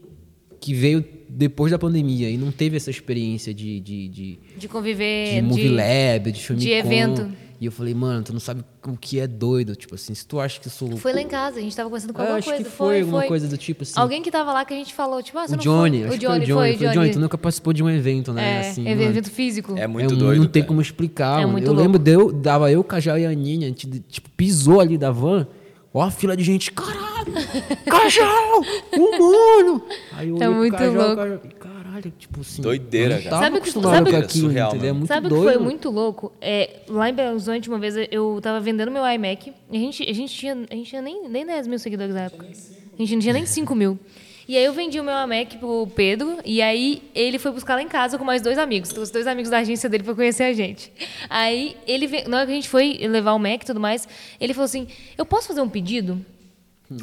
que veio depois da pandemia e não teve essa experiência de, de, de, De conviver. de movie lab, de filme de evento. E eu falei, mano, tu não sabe o que é doido. Tipo assim, se tu acha que eu sou... Foi lá em casa, a gente tava conversando com É, alguma acho coisa. que foi alguma coisa do tipo assim. Alguém que tava lá que a gente falou, tipo, ah, você O não Johnny, foi? acho O que foi Johnny, o Johnny. foi, Foi o Johnny. Johnny, tu nunca participou de um evento, né? É, assim, é mano. evento físico. É muito É, doido. Não tem cara. como explicar. É mano. muito eu louco. lembro, deu, dava eu, Cajal e a Aninha, a gente, tipo, pisou ali da van. Ó a fila de gente, caralho, Cajal, humano. Aí eu É olhei muito Cajal, louco. Cajal, caralho, tipo assim. Doideira, cara. Sabe o que- sabe- com aquilo, Surreal, entendeu? É muito Sabe o que doido. foi muito louco? É, lá em Belo Horizonte, uma vez eu tava vendendo meu iMac. E a gente, a gente tinha, a gente tinha nem, nem 10 mil seguidores na época. A gente não tinha nem 5 mil. E aí eu vendi o meu iMac pro Pedro. E aí ele foi buscar lá em casa com mais dois amigos. Trouxe dois amigos da agência dele pra conhecer a gente. Aí ele, na hora que a gente foi levar o Mac e tudo mais, ele falou assim: Eu posso fazer um pedido?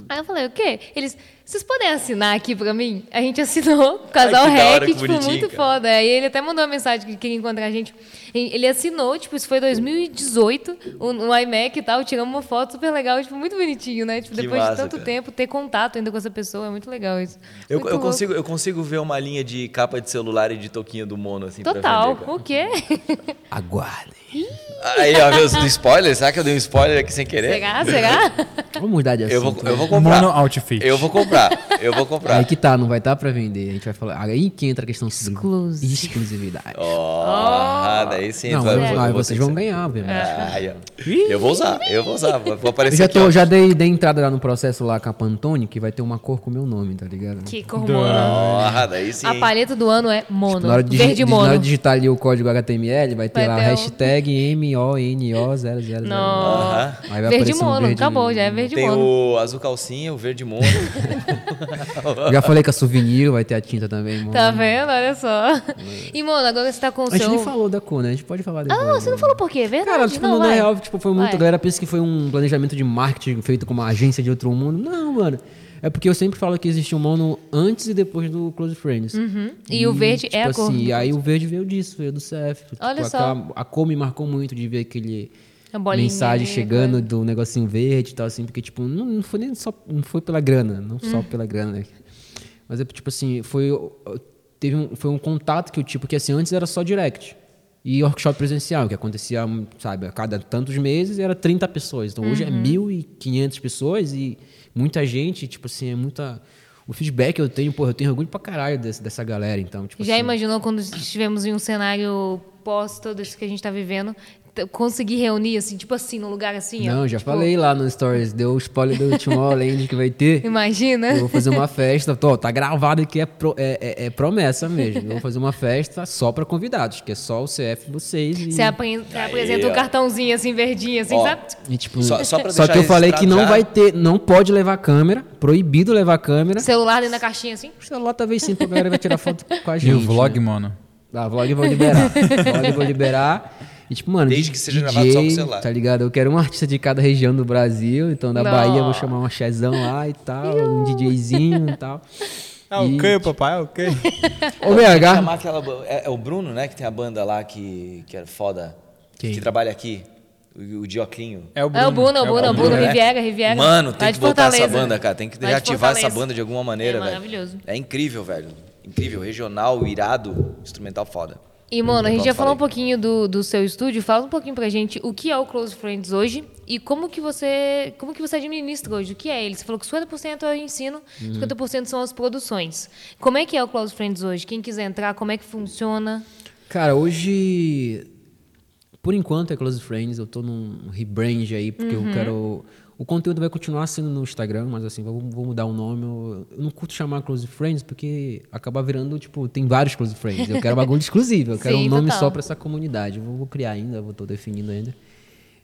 Aí eu falei, o quê? Eles, vocês podem assinar aqui pra mim? A gente assinou, casal Ai, hora, REC, que tipo, muito cara. foda. Aí ele até mandou uma mensagem que queria encontrar a gente. E Ele assinou, tipo, isso foi 2018, o, o iMac e tal, tiramos uma foto super legal, tipo, muito bonitinho, né? Tipo, Que depois massa, de tanto cara. tempo, ter contato ainda com essa pessoa, é muito legal isso. Eu, eu, consigo, eu consigo ver uma linha de capa de celular e de toquinha do mono, assim, pra Total. vender, cara. O quê? Aguardem. Aí, ó, meus do spoiler, será que eu dei um spoiler aqui sem querer? Será? Será? Vamos mudar de assunto. Eu vou, eu vou né? comprar. Mono Outfit. Eu vou comprar. Eu vou comprar. Aí que tá, não vai estar pra vender. A gente vai falar. Aí que entra a questão sobre Exclusivo. exclusividade. Ó, daí sim. Não, vai- vocês vão ganhar, obviamente. Ó. Eu vou usar, eu vou usar. Vou vou Eu aparecer já, aqui, tô, ó. já dei, dei entrada lá no processo lá com a Pantone, que vai ter uma cor com o meu nome, tá ligado? que cor mono. Ó, daí sim. A paleta do ano é mono. Na hora de, verde de, mono. na hora de digitar ali o código HTML, vai ter Vai lá ter um- hashtag MONO00. Não. Aham. Aí vai Verde aparecer um mono, verde- acabou, já é verde Tem mono. o azul calcinha, o verde mono. Já falei que a souvenir vai ter a tinta também, mano. Tá vendo? Olha só. E, mano, agora você tá com o A gente seu... nem falou da cor, né? A gente pode falar depois. Ah, você não falou por quê? Verdade. Cara, tipo, não, na vai. real, tipo, foi muito. Vai. A galera pensa que foi um planejamento de marketing feito com uma agência de outro mundo. Não, mano. É porque eu sempre falo que existe um mono antes e depois do Close Friends. E o verde tipo é a cor assim, do E aí o verde veio disso, veio do CF. Tipo, Olha a, só. A, cor me marcou muito de ver aquele mensagem né, chegando do negocinho verde e tal, assim, porque, tipo, não, não foi nem só. Não foi pela grana, não Hum. só pela grana, né? Mas é tipo assim, foi. Teve um, foi um contato que eu tive, porque assim, antes era só direct. E workshop presencial, que acontecia, sabe, a cada tantos meses era 30 pessoas. Então hoje é Uhum. 1.500 pessoas e muita gente, tipo assim, é muita. O feedback que eu tenho, porra, eu tenho orgulho pra caralho desse, dessa galera, então, tipo Já assim. imaginou quando estivemos em um cenário pós tudo isso que a gente tá vivendo, conseguir reunir, assim, tipo assim, num lugar assim, ó? Não, já Tipo, falei lá no Stories, deu o spoiler do Tomorrowland que vai ter. Imagina. Eu vou fazer uma festa, tô, tá gravado aqui, é, pro- é- é- é promessa mesmo. Eu vou fazer uma festa só pra convidados, que é só o CF e vocês. E, Você apre- apresenta um ó. cartãozinho assim, verdinho, assim, Ó, sabe? e, tipo, Só- só pra só que eu falei que não registrado vai ter, não pode levar câmera, proibido levar câmera. Celular dentro da caixinha, assim. O celular talvez sim, porque a galera vai tirar foto com a E gente. o vlog, né? mano? Ah, vlog eu vou liberar. vlog eu vou liberar. E, tipo, mano, Desde que seja gravado só com o celular. Tá ligado? Eu quero um artista de cada região do Brasil. Então, da Não. Bahia, eu vou chamar um Chezão lá e tal, um DJzinho e tal. Ah, E- ok, papai, ok. Ô, BH. chamar aquela, é, é o Bruno, né? Que tem a banda lá que, que é foda. Quem? Que trabalha aqui. O, o Dioclinho. É o É o Bruno, é o Bruno, é o Bruno, né? Riviera, Riviera. Mano, tem de que voltar essa banda, cara. Tem que de reativar essa banda de alguma maneira, É velho. maravilhoso. É incrível, velho. Incrível. Regional, irado, instrumental foda. E, mano, a gente já falou um pouquinho do, do seu estúdio. Fala um pouquinho pra gente o que é o Close Friends hoje e como que você como que você administra hoje. O que é ele? Você falou que 50% é o ensino, Uhum. 50% são as produções. Como é que é o Close Friends hoje? Quem quiser entrar, como é que funciona? Cara, hoje, por enquanto é Close Friends, eu tô num rebrand aí, porque Uhum. eu quero... O conteúdo vai continuar sendo no Instagram, mas assim, vou, vou mudar o nome. Eu, eu não curto chamar Close Friends, porque acaba virando, tipo, tem vários Close Friends. Eu quero bagulho exclusivo, eu quero Sim, um nome total. só pra essa comunidade. Eu vou, vou criar ainda, vou tô definindo ainda.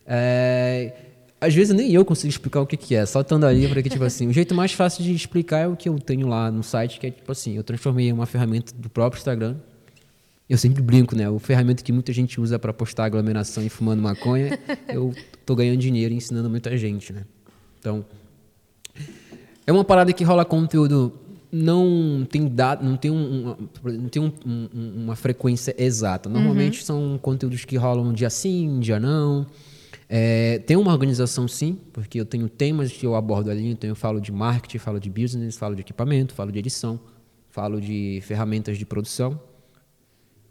É, às vezes nem eu consigo explicar o que, que é, só estando ali, porque, tipo assim, o jeito mais fácil de explicar é o que eu tenho lá no site, que é, tipo assim, eu transformei uma ferramenta do próprio Instagram, eu sempre brinco, né? O ferramenta que muita gente usa para postar aglomeração e fumando maconha, eu tô ganhando dinheiro ensinando muita gente, né? Então, é uma parada que rola conteúdo não tem dado, não tem, um, não tem um- um- uma frequência exata. Normalmente são conteúdos que rolam um dia sim, um dia não. É, tem uma organização sim, porque eu tenho temas que eu abordo ali, então eu falo de marketing, falo de business, falo de equipamento, falo de edição, falo de ferramentas de produção.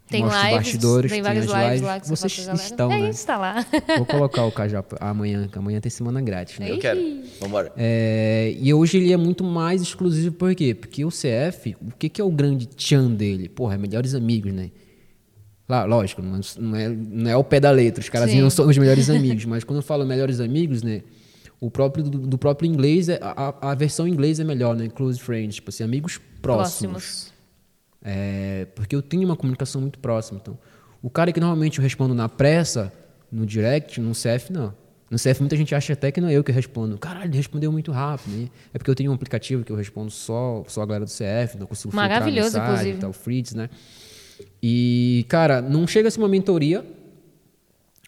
Tem Mostro lives, bastidores, tem tem várias as lives, lives. lá que você Vocês galera. estão, é né? isso, tá lá. Vou colocar o Cajá amanhã, que amanhã tem semana grátis, né? Eu quero. Vambora. É, e hoje ele é muito mais exclusivo, por quê? Porque o CF, o que, que é o grande tchan dele? Porra, é melhores amigos, né? Lá, lógico, não é, não é, não é o pé da letra, os caras não são os melhores amigos, mas quando eu falo melhores amigos, né? O próprio, do, do próprio inglês, é, a, a versão em inglês é melhor, né? Close friends, tipo assim, amigos próximos. Próximos. É, porque eu tenho uma comunicação muito próxima. Então, o cara que normalmente eu respondo na pressa, no direct, no CF, não. No CF, muita gente acha até que não é eu que respondo. Caralho, ele respondeu muito rápido. Né? É porque eu tenho um aplicativo que eu respondo só, só a galera do CF, eu consigo filtrar mensagem, inclusive. Tal, o Fritz, né? E, cara, não chega a ser uma mentoria,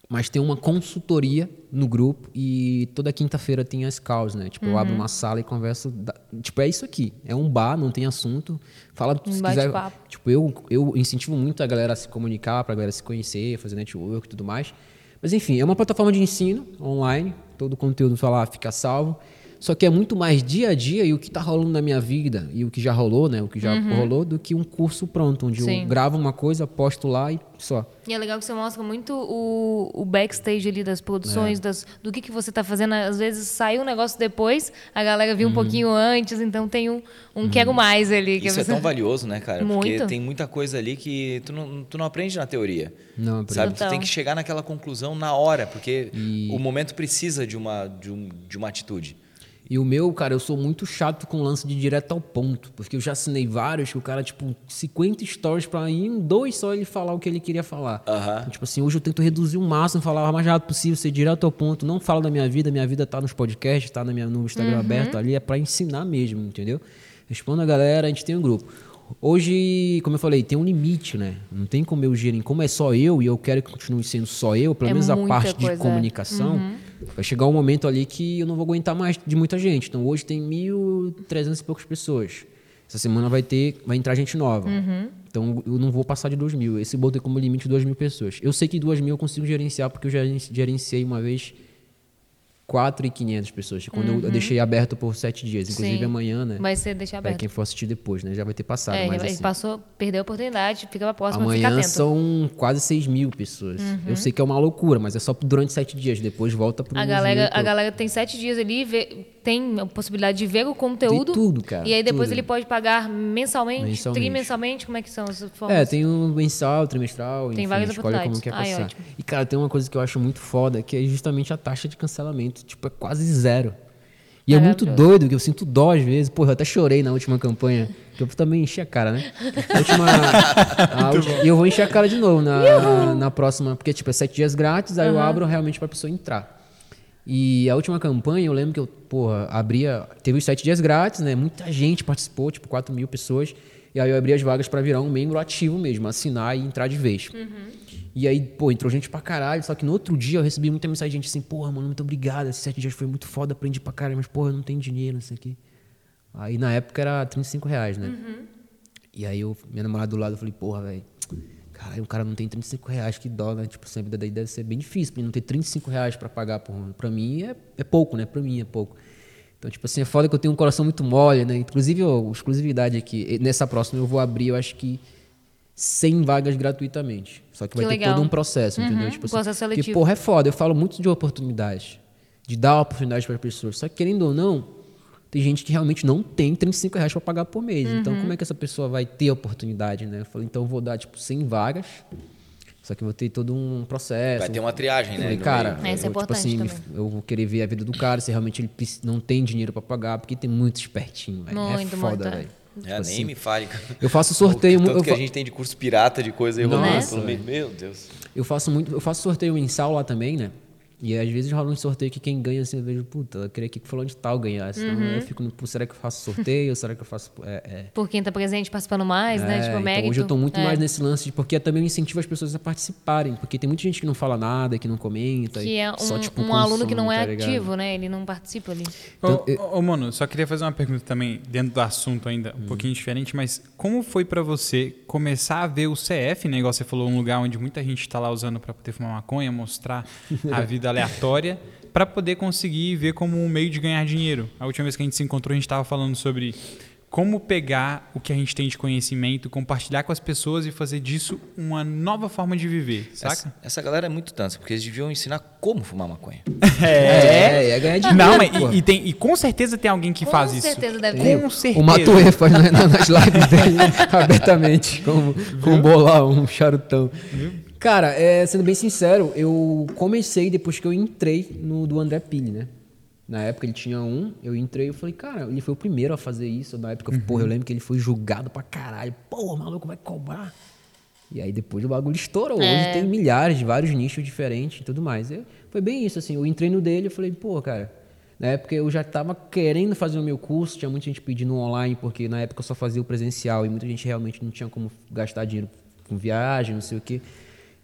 mas tem uma consultoria no grupo e toda quinta-feira tem as calls, né? Tipo, eu abro Uhum. uma sala e converso. da- Tipo, é isso aqui. É um bar, não tem assunto. Fala Um se quiser. Tipo, eu, eu incentivo muito a galera a se comunicar, pra galera se conhecer, fazer network e tudo mais. Mas enfim, é uma plataforma de ensino online. Todo o conteúdo lá fica salvo. Só que é muito mais dia a dia e o que tá rolando na minha vida e o que já rolou, né? O que já rolou, do que um curso pronto, onde Uhum. Sim. eu gravo uma coisa, posto lá e só. E é legal que você mostra muito o, o backstage ali das É. produções, das, do que, que você está fazendo. Às vezes sai um negócio depois, a galera viu um Uhum. pouquinho antes, então tem um, um quero mais ali. que Isso é você- tão valioso, né, cara? Porque Muito. tem muita coisa ali que tu não, tu não aprende na teoria. Não, por Sabe? Tu Total. tem que chegar naquela conclusão na hora, porque o momento precisa de uma, de, um, de uma atitude. E o meu, cara, eu sou muito chato com o lance de direto ao ponto. Porque eu já assinei vários que o cara, tipo, 50 stories pra ir em dois só ele falar o que ele queria falar. Aham. Então, tipo assim, hoje eu tento reduzir o máximo, falar o mais rápido possível, ser direto ao ponto. Não falo da minha vida, minha vida tá nos podcasts, tá na minha, no Instagram aberto ali, é pra ensinar mesmo, entendeu? Respondo a galera, a gente tem um grupo. Hoje, como eu falei, tem um limite, né? Não tem como eu gerir. Como é só eu e eu quero que continue sendo só eu, pelo É menos a parte coisa, de comunicação, vai chegar um momento ali que eu não vou aguentar mais de muita gente. Então hoje tem 1.300 e poucas pessoas. Essa semana vai ter, vai entrar gente nova. Então eu não vou passar de 2 mil. Esse botei como limite 2 mil pessoas. Eu sei que 2 mil eu consigo gerenciar porque eu já gerenciei uma vez 4.500 pessoas. Quando eu, eu deixei aberto por sete dias. Inclusive Uhum. Sim. amanhã, né? Vai ser deixar Pra aberto. quem for assistir depois, né? Já vai ter passado. É, mas assim, passou, perdeu a oportunidade, fica pra próxima, amanhã são quase 6 mil pessoas. Eu sei que é uma loucura, mas é só durante sete dias. Depois volta pro A galera, a galera tem sete dias ali, vê- tem a possibilidade de ver o conteúdo. De tudo, cara, E aí depois tudo. ele pode pagar mensalmente, Mensalmente. trimensalmente, como é que são as formas? É, tem o mensal, trimestral, Tem enfim, várias escolhe como quer Ai, passar. ótimo. e, cara, tem uma coisa que eu acho muito foda, que é justamente a taxa de cancelamento. Tipo, é quase zero. E é muito doido, que eu sinto dó às vezes. Porra, eu até chorei na última campanha, que eu também enchi a cara, né? A última... a ulti- E eu vou encher a cara de novo na, na próxima, porque, tipo, é sete dias grátis, aí eu abro realmente pra pessoa entrar. E a última campanha, eu lembro que eu, porra, abria. Teve os sete dias grátis, né? Muita gente participou, tipo, 4 mil pessoas. E aí eu abri as vagas pra virar um membro ativo mesmo, assinar e entrar de vez. E aí, pô, entrou gente pra caralho. Só que no outro dia eu recebi muita mensagem de gente assim, porra, mano, muito obrigado. Esses sete dias foi muito foda, aprendi pra caralho, mas, porra, eu não tenho dinheiro, não sei o quê. Aí na época era 35 reais, né? E aí eu, minha namorada do lado, eu falei, porra, velho. Caralho, o cara não tem 35 reais, que dó, né? Tipo, assim, a vida daí deve ser bem difícil. Pra ele não ter 35 reais pra pagar por Pra mim é, é pouco, né? Pra mim é pouco. Então, tipo assim, é foda que eu tenho um coração muito mole, né? Inclusive, ó, exclusividade aqui. Nessa próxima eu vou abrir, eu acho que 100 vagas gratuitamente. Só que vai Que ter legal. todo um processo, entendeu? Uhum, Tipo assim, processo Porque, seletivo. porra, é foda. Eu falo muito de oportunidade. De dar oportunidade para as pessoas. Só que, querendo ou não, tem gente que realmente não tem 35 reais para pagar por mês. Então, Uhum. como é que essa pessoa vai ter a oportunidade, né? Eu falei, então eu vou dar, tipo, 100 vagas. Só que eu vou ter todo um processo. Vai ter uma triagem, né? Cara. É, isso é eu, tipo importante assim, também. eu vou querer ver a vida do cara, se realmente ele não tem dinheiro para pagar, porque tem muito espertinho, velho. É foda, é. velho. É, Tipo nem assim, me fale. Eu faço sorteio, O tanto eu, que a gente tem de curso pirata de coisa aí rolando Nossa, pelo meio. velho. Meu Deus. eu faço muito, eu faço sorteio mensal lá também, né? E às vezes rola um sorteio que quem ganha, assim, eu vejo, puta, eu queria que fulano de tal ganhasse. Então Uhum. eu fico, no, pô, será que eu faço sorteio? será que eu faço. É, é. Por quem tá presente, participando mais, né? É, Tipo, então hoje eu tô muito É. mais nesse lance de porque também eu incentivo as pessoas a participarem, porque tem muita gente que não fala nada, que não comenta, Que e é um, só tipo um aluno que consome, não é tá ativo, né? Ele não participa ali. Então, ô, mano, só queria fazer uma pergunta também, dentro do assunto ainda, Hum. um pouquinho diferente, mas como foi pra você começar a ver o CF, né? Igual você falou, um lugar onde muita gente tá lá usando pra poder fumar maconha, mostrar a vida aleatória, pra poder conseguir ver como um meio de ganhar dinheiro. A última vez que a gente se encontrou, a gente tava falando sobre como pegar o que a gente tem de conhecimento, compartilhar com as pessoas e fazer disso uma nova forma de viver, saca? Essa, essa galera é muito tansa, porque eles deviam ensinar como fumar maconha. É, é ganhar dinheiro. Não, mas e, e tem, e com certeza tem alguém que Com faz isso. certeza deve ter. Com certeza. O Matuê faz na- nas lives dele abertamente, com, com um bolão, um charutão. Cara, é, sendo bem sincero, eu comecei depois que eu entrei no do André Pili, né? Na época ele tinha um, eu entrei e falei, cara, ele foi o primeiro a fazer isso. Na época, porra, eu lembro que ele foi julgado pra caralho. Pô, o maluco vai cobrar. E aí depois o bagulho estourou. É. Hoje tem milhares de vários nichos diferentes e tudo mais. Eu- foi bem isso, assim. Eu entrei no dele e falei, pô, cara. Na época eu já tava querendo fazer o meu curso, tinha muita gente pedindo online, porque na época eu só fazia o presencial e muita gente realmente não tinha como gastar dinheiro com viagem, não sei o quê.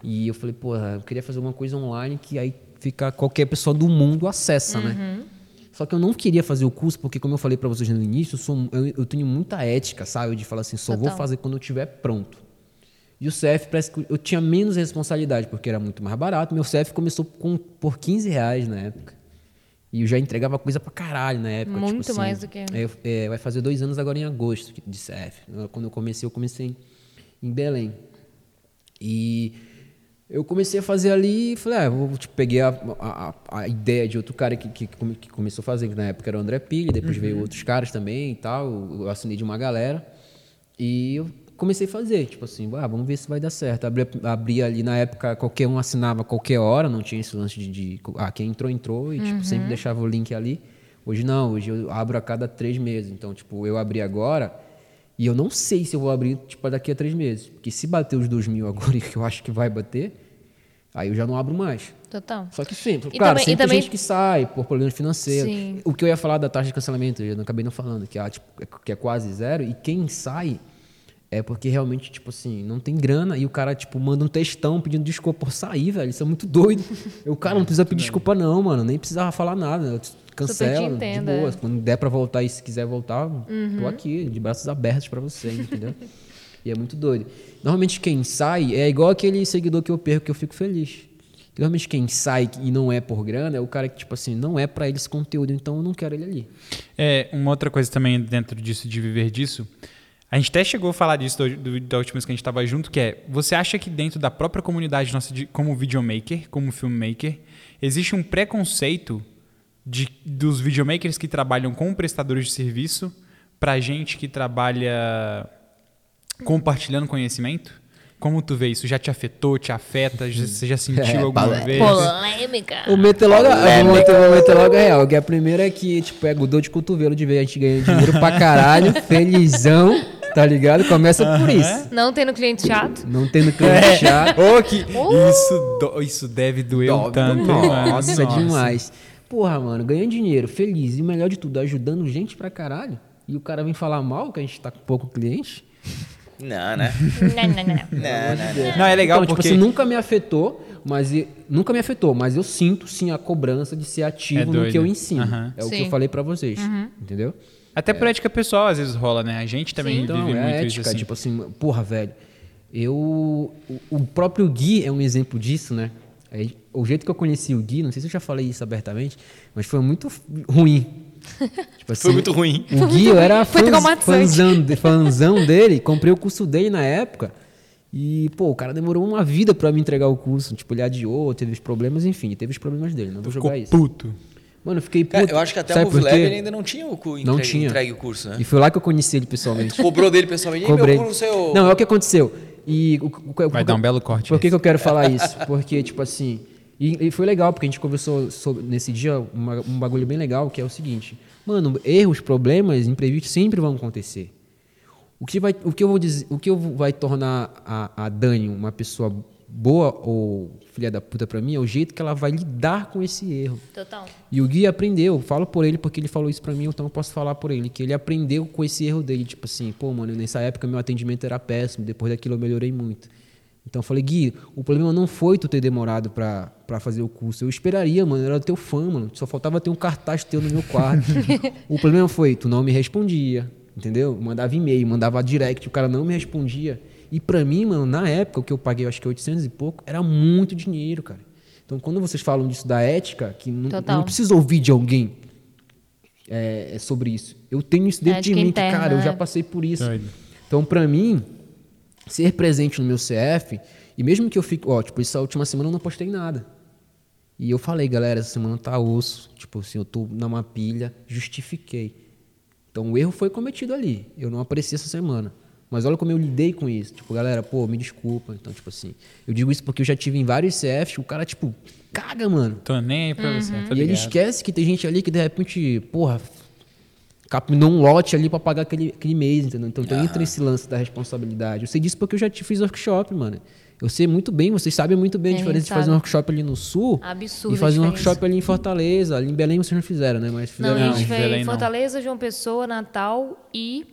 E eu falei, porra, eu queria fazer uma coisa online que aí fica qualquer pessoa do mundo acessa, né? Só que eu não queria fazer o curso, porque como eu falei pra vocês no início, eu, sou- eu- eu tenho muita ética, sabe? De falar assim, só vou Total. fazer quando eu estiver pronto. E o CF parece que eu tinha menos responsabilidade, porque era muito mais barato. Meu CF começou com, por 15 reais na época. E eu já entregava coisa pra caralho na época. Muito tipo assim, mais do que- é, é, vai fazer dois anos agora em agosto de CF. Quando eu comecei, eu comecei em, em Belém. E eu comecei a fazer ali e falei, ah, vou, tipo, peguei a, a, a- ideia de outro cara que, que, que começou a fazer, que na época era o André Pili, depois veio outros caras também e tal. Eu, assinei de uma galera. E eu comecei a fazer, tipo assim, ah, vamos ver se vai dar certo. Abri, abri ali, na época, qualquer um assinava a qualquer hora, não tinha esse lance de, de ah, quem entrou, entrou, e tipo, sempre deixava o link ali. Hoje não, hoje eu abro a cada três meses. Então, tipo, eu abri agora e eu não sei se eu vou abrir, tipo, daqui a três meses. Porque se bater os dois mil agora, que eu acho que vai bater, aí eu já não abro mais. Total. Só que sempre, E cara, também- sempre também- gente que sai por problema financeiro. Sim. O que eu ia falar da taxa de cancelamento, eu não acabei não falando, que, é, tipo, é- que é quase zero. E quem sai é porque realmente, tipo assim, não tem grana e o cara, tipo, manda um textão pedindo desculpa por sair, velho. Isso é muito doido. O cara não precisa pedir desculpa, não, mano. Nem precisava falar nada. Eu Cancela, de entendo, é. boa. Quando der pra voltar e se quiser voltar, Uhum. tô aqui, de braços abertos pra você, entendeu? e é muito doido. Normalmente quem sai é igual aquele seguidor que eu perco que eu fico feliz. Normalmente quem sai e não é por grana é o cara que, tipo assim, não é pra ele esse conteúdo, então eu não quero ele ali. É, uma outra coisa também dentro disso, de viver disso, a gente até chegou a falar disso do, do, da última vez que a gente estava junto, que é, você acha que dentro da própria comunidade nossa, de, como videomaker, como filmmaker, existe um preconceito de, dos videomakers que trabalham com prestadores de serviço pra gente que trabalha compartilhando conhecimento? Como tu vê isso? Já te afetou, te afeta? Já- Você já sentiu É, alguma pala- vez? Polêmica. O meter logo, eu vou meter, logo real. Que a primeira é que, tipo, é dor de cotovelo de ver a gente ganhando dinheiro pra caralho, felizão, tá ligado? Começa por isso. Não tendo cliente chato. Não tendo cliente chato. Ô, que isso, do- isso deve doer um tanto, hein, mano? Nossa, demais. Porra, mano, ganhando dinheiro, feliz e melhor de tudo, ajudando gente pra caralho. E o cara vem falar mal que a gente tá com pouco cliente. Não, né? não, não, não, não. Não, não, não. Não, é legal então, porque... tipo assim, nunca me afetou, mas nunca me afetou, mas eu sinto sim a cobrança de ser É ativo no doido. que eu ensino. É o que eu falei pra vocês, entendeu? Até por ética pessoal, às vezes rola, né? A gente também Então, vive é muito a isso ética, assim. tipo assim, porra, velho. Eu. O, o próprio Gui é um exemplo disso, né? O jeito que eu conheci o Gui, não sei se eu já falei isso abertamente, mas foi muito ruim. Tipo assim, Foi muito ruim. O Gui, eu era fãs, fãzão, fãzão dele, comprei o curso dele na época. E, pô, o cara demorou uma vida pra me entregar o curso. Tipo, ele adiou, teve os problemas, enfim, teve os problemas dele. Não vou Ficou jogar isso. puto. Mano, eu fiquei puto. Cara, eu acho que até Sabe o por Movie Lab ele ainda não tinha o cu Não entregue, tinha. entregue o curso, né? E foi lá que eu conheci ele pessoalmente. Cobrou dele pessoalmente. E meu Cobrei. curso, eu... Não, é o que aconteceu. E o, o, o- Vai o- dar um belo corte Por que, que eu quero falar isso? Porque, tipo assim. E, e foi legal, porque a gente conversou sobre, nesse dia uma- um bagulho bem legal, que é o seguinte. Mano, erros, problemas, imprevistos sempre vão acontecer. O que, vai, o que eu vou dizer, o que eu vou- vai tornar a, a Dani uma pessoa boa ou filha da puta pra mim é o jeito que ela vai lidar com esse erro. Total. E o Gui aprendeu, falo por ele porque ele falou isso pra mim, então eu posso falar por ele, que ele aprendeu com esse erro dele, tipo assim, pô, mano, nessa época meu atendimento era péssimo, depois daquilo eu melhorei muito. Então eu falei, Gui, o problema não foi tu ter demorado pra, pra fazer o curso, eu esperaria, mano, eu era teu fã, mano, só faltava ter um cartaz teu no meu quarto. o problema foi, tu não me respondia, entendeu? Mandava e-mail, mandava direct, o cara não me respondia. E pra mim, mano, na época, o que eu paguei, eu acho que 800 e pouco, era muito dinheiro, cara. Então, quando vocês falam disso da ética, que não, não precisa ouvir de alguém é, é sobre isso. Eu tenho isso dentro de mim, que, interna, cara, eu já né? passei por isso. Doido. Então, pra mim, ser presente no meu CF, e mesmo que eu fique, ó, tipo, essa última semana eu não postei nada. E eu falei, galera, essa semana tá osso, tipo assim, eu tô numa pilha, justifiquei. Então o erro foi cometido ali. Eu não apareci essa semana. Mas olha como eu lidei com isso. Tipo, galera, pô, me desculpa. Então, tipo assim, eu digo isso porque eu já tive em vários CFs, o cara, tipo, caga, mano. Tô nem aí pra você, tô E ele esquece que tem gente ali que de repente, porra, capinou um lote ali pra pagar aquele, aquele mês, entendeu? Então, então entra esse lance da responsabilidade. Eu sei disso porque eu já te fiz workshop, mano. Eu sei muito bem, vocês sabem muito bem a a diferença gente de fazer um workshop ali no sul Absurda e fazer a um workshop ali em Fortaleza. Ali em Belém vocês não fizeram, né? Mas Não, fizeram. a Não, gente foi Belém em não. Fortaleza, João Pessoa, Natal e.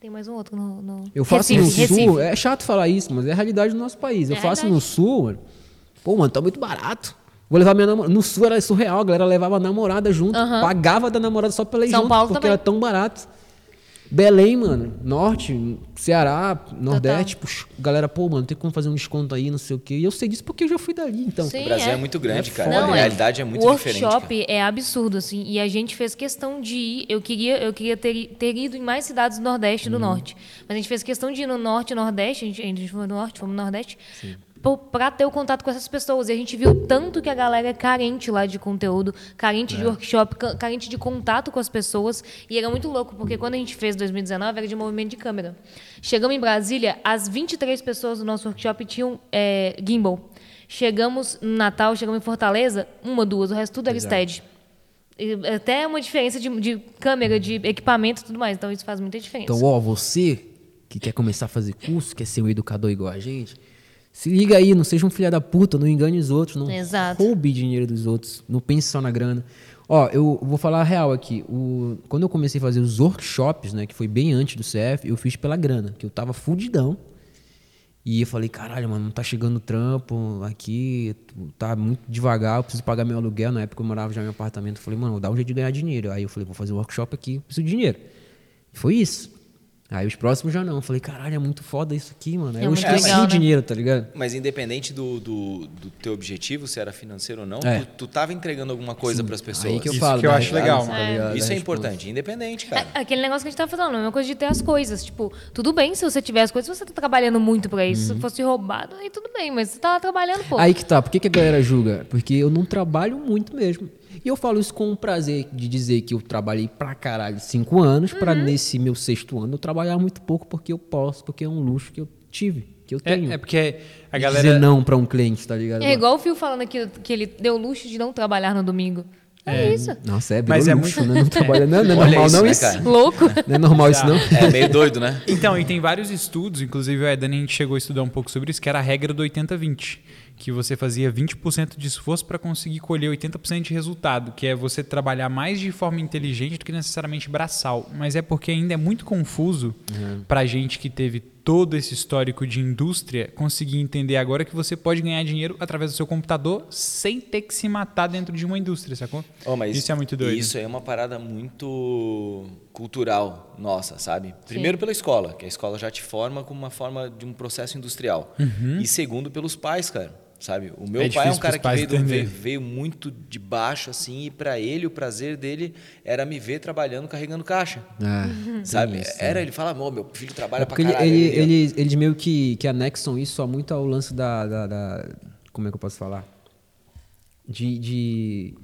Tem mais um outro no. no... Eu faço Recife, no Recife. sul, é chato falar isso, mas é a realidade do nosso país. Eu É faço verdade. no sul, mano. Pô, mano, tá muito barato. Vou levar minha namorada. No sul era surreal, a galera levava a namorada junto. Pagava da namorada só pela ir São junto, Paulo porque também. era tão barato. Belém, mano, norte, Ceará, Nordeste, puxa, galera, pô, mano, tem como fazer um desconto aí, não sei o quê. E eu sei disso porque eu já fui dali, então. Sim. O Brasil é, é. muito grande, É cara. foda. a Não, realidade é, muito o diferente. workshop cara. é absurdo, assim, e a gente fez questão de ir. Eu queria, eu queria ter, ter ido em mais cidades do Nordeste e do Norte. Mas a gente fez questão de ir no Norte e Nordeste, a gente, a gente foi no Norte, fomos no Nordeste, para ter o contato com essas pessoas. E a gente viu tanto que a galera é carente lá de conteúdo, carente de workshop, ca- carente de contato com as pessoas. E era muito louco, porque quando a gente fez 2019, era de movimento de câmera. Chegamos em Brasília, as 23 pessoas do nosso workshop tinham é, gimbal. Chegamos no Natal, chegamos em Fortaleza, uma, duas, o resto tudo era stead. E Até uma diferença de, de câmera, de equipamento e tudo mais. Então isso faz muita diferença. Então, ó, você que quer começar a fazer curso, quer ser um educador igual a gente, se liga aí, não seja um filho da puta, não engane os outros, não Exato. roube dinheiro dos outros, não pense só na grana. Ó, eu vou falar a real aqui. O, quando eu comecei a fazer os workshops, né, que foi bem antes do CF, eu fiz pela grana, que eu tava fudidão. E eu falei, caralho, mano, não tá chegando trampo aqui, tá muito devagar, eu preciso pagar meu aluguel. Na época eu morava já em um apartamento. Eu falei, mano, dar um jeito de ganhar dinheiro. Aí eu falei, vou fazer um workshop aqui, preciso de dinheiro. E foi isso. Aí os próximos já não. Eu falei, caralho, é muito foda isso aqui, mano. É eu muito esqueci legal, o né? dinheiro, tá ligado? Mas independente do, do, do teu objetivo, se era financeiro ou não, É. tu, tu tava entregando alguma coisa para as pessoas. Aí que eu Isso falo. que eu da acho legal, tá ligado? Isso é importante, independente, cara. É Aquele negócio que a gente tava falando, a mesma coisa de ter as coisas. Tipo, tudo bem se você tiver as coisas, se você tá trabalhando muito pra isso. Se fosse roubado, aí tudo bem, mas você tá lá trabalhando, pô. Uhum. Aí que tá, por que, que a galera julga? Porque eu não trabalho muito mesmo. E eu falo isso com o prazer de dizer que eu trabalhei pra caralho cinco anos, pra Uhum. nesse meu sexto ano eu trabalhar muito pouco porque eu posso, porque é um luxo que eu tive, que eu tenho. É, é porque a galera. Dizer não pra um cliente, tá ligado? É igual o Fio falando aqui que ele deu luxo de não trabalhar no domingo. É, isso. Nossa, é, Mas é luxo, muito- né? Não trabalha, não, não é normal isso, não né, isso. cara? Louco. Não é normal isso não. É meio doido, né? Então, e tem vários estudos, inclusive o Eden, a gente chegou a estudar um pouco sobre isso, que era a regra do 80-20. Que você fazia 20% de esforço para conseguir colher 80% de resultado, que é você trabalhar mais de forma inteligente do que necessariamente braçal. Mas é porque ainda é muito confuso pra gente que teve todo esse histórico de indústria conseguir entender agora que você pode ganhar dinheiro através do seu computador sem ter que se matar dentro de uma indústria, sacou? Oh, isso é muito doido. Isso é uma parada muito cultural nossa, sabe? Primeiro pela escola, que a escola já te forma como uma forma de um processo industrial. E segundo pelos pais, cara. Sabe? O meu É pai é um cara que veio, veio, veio muito de baixo, assim, e pra ele o prazer dele era me ver trabalhando, carregando caixa. É, Sabe? isso, Era, ele fala, "Ô, meu filho trabalha É pra porque ele, caralho. ele- ele- eles, meio que, que anexam isso só muito ao lance da, da- da- Como é que eu posso falar? De. de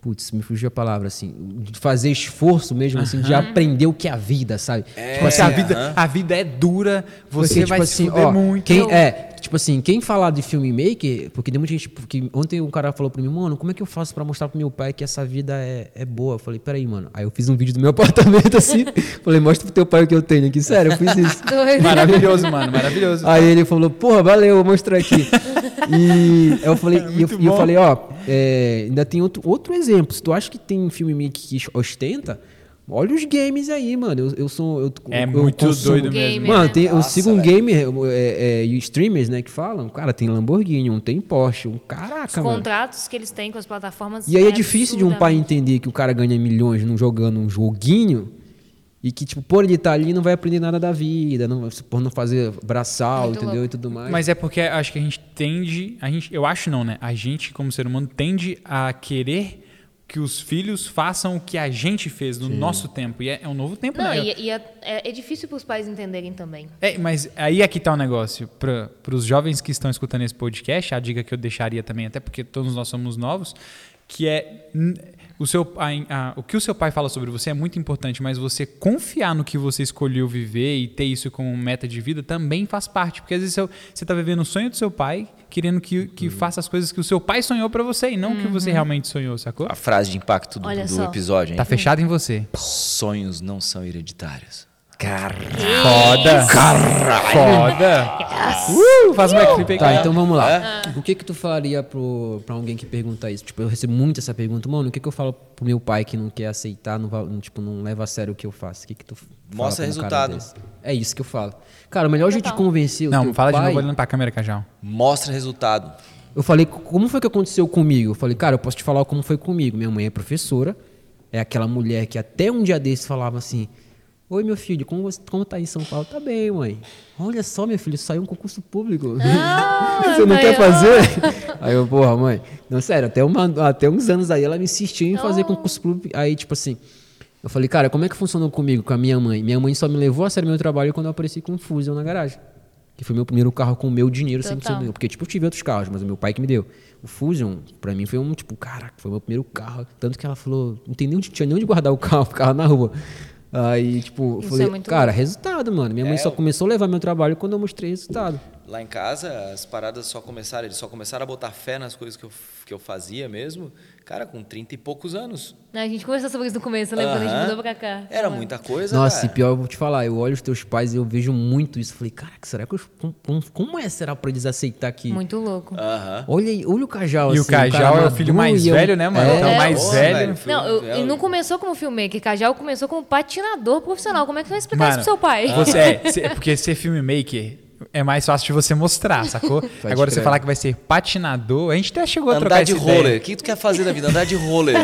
putz, me fugiu a palavra, assim. De fazer esforço mesmo, assim, de aprender o que é a vida, sabe? É, Tipo assim, a vida, a vida é dura, você Porque, vai tipo se assim, fuder ó, muito. Quem, é, tipo assim, quem falar de filmmaker, porque tem muita gente. Porque ontem um cara falou pra mim, mano, como é que eu faço pra mostrar pro meu pai que essa vida é, é boa? Eu falei, peraí, mano. Aí eu fiz um vídeo do meu apartamento assim. falei, mostra pro teu pai o que eu tenho aqui. Sério, eu fiz isso. Maravilhoso, mano, maravilhoso. Aí ele falou, porra, valeu, vou mostrar aqui. E eu falei, e eu, muito e eu bom. falei, ó, é, ainda tem outro, outro exemplo. Se tu acha que tem filme que ostenta, olha os games aí, mano. Eu, eu sou. Eu, É eu muito consumo- doido mesmo. Mano, né? tem, eu Nossa, sigo um gamer, é, é, e streamers, né, que falam, cara, tem Lamborghini, um tem Porsche, um Os caraca, mano. contratos que eles têm com as plataformas. E aí é difícil de um pai entender que o cara ganha milhões não jogando um joguinho e que, tipo, por ele estar ali não vai aprender nada da vida, não, por não fazer braçal, Muito entendeu? louco. E tudo mais. Mas é porque acho que a gente tende, a gente, eu acho não, né? A gente como ser humano tende a querer que os filhos façam o que a gente fez no nosso tempo. E é, é um novo tempo, Não, né? e, e é, é, é difícil para os pais entenderem também. É, mas aí é que tá o negócio. Para os jovens que estão escutando esse podcast, a dica que eu deixaria também, até porque todos nós somos novos, que é o, seu, a- a- o que o seu pai fala sobre você é muito importante, mas você confiar no que você escolheu viver e ter isso como meta de vida também faz parte. Porque às vezes seu- você está vivendo o sonho do seu pai, querendo que, que Uhum. faça as coisas que o seu pai sonhou para você e não o que você realmente sonhou, sacou? A frase de impacto do, do só. episódio, hein? Tá fechado em você. Sonhos não são hereditários. Foda! Foda! Uh, faz uma clipe aí. Tá, então vamos lá. É? O que que tu falaria pro, pra alguém que pergunta isso? Tipo, eu recebo muito essa pergunta. Mano, o que que eu falo pro meu pai que não quer aceitar, não, tipo, não leva a sério o que eu faço? O que que tu fala Mostra um resultado. desse? É isso que eu falo. Cara, o melhor jeito de convencer o Não, teu fala de pai... novo olhando pra câmera, Cajal. Mostra resultado. Eu falei, como foi que aconteceu comigo? Eu falei, cara, eu posso te falar como foi comigo. Minha mãe é professora, é aquela mulher que até um dia desses falava assim: Oi, meu filho, como, você, como tá em São Paulo? Tá bem, mãe. Olha só, meu filho, saiu um concurso público. você não quer fazer? Aí eu, porra, mãe. Não, sério, até, uma, até uns anos aí ela me insistiu em fazer Oh. concurso público. Aí, tipo assim. Eu falei, cara, como é que funcionou comigo, com a minha mãe? Minha mãe só me levou a sério meu trabalho quando eu apareci com um Fusion na garagem. Que foi meu primeiro carro com o meu dinheiro, Total. foi meu. Porque, tipo, eu tive outros carros, mas é meu pai que me deu. O Fusion, pra mim, foi um, tipo, caraca, foi meu primeiro carro. Tanto que ela falou, não tem nem onde, tinha nem onde guardar o carro, ficava na rua. Aí, tipo, eu Isso falei, é cara, resultado, mano. Minha mãe É, só eu- começou a levar meu trabalho quando eu mostrei resultado. Lá em casa, as paradas só começaram, eles só começaram a botar fé nas coisas que eu, que eu fazia mesmo, cara, com 30 e poucos anos. A gente conversou sobre isso no começo, né? Quando a gente mudou pra cá. Era muita coisa, Nossa, e cara. pior, eu vou te falar, eu olho os teus pais e eu vejo muito isso. Falei, caraca, será que eu, como, como- é será pra eles aceitar que. Muito louco. Aham. Olha, aí, olha o Cajal, E o assim, cara Cajal é o filho mais e eu- velho, né, mano? É, Então, É, mais pô, velho. Não, eu, e não começou como filmmaker, Cajal começou como patinador profissional. Como é que você vai explicar isso pro seu pai? Você é, é porque ser filmmaker é mais fácil de você mostrar, sacou? Agora você crer. falar que vai ser patinador, a gente até chegou a trocar Andar de essa roller. ideia. O que tu quer fazer da vida? Andar de roller.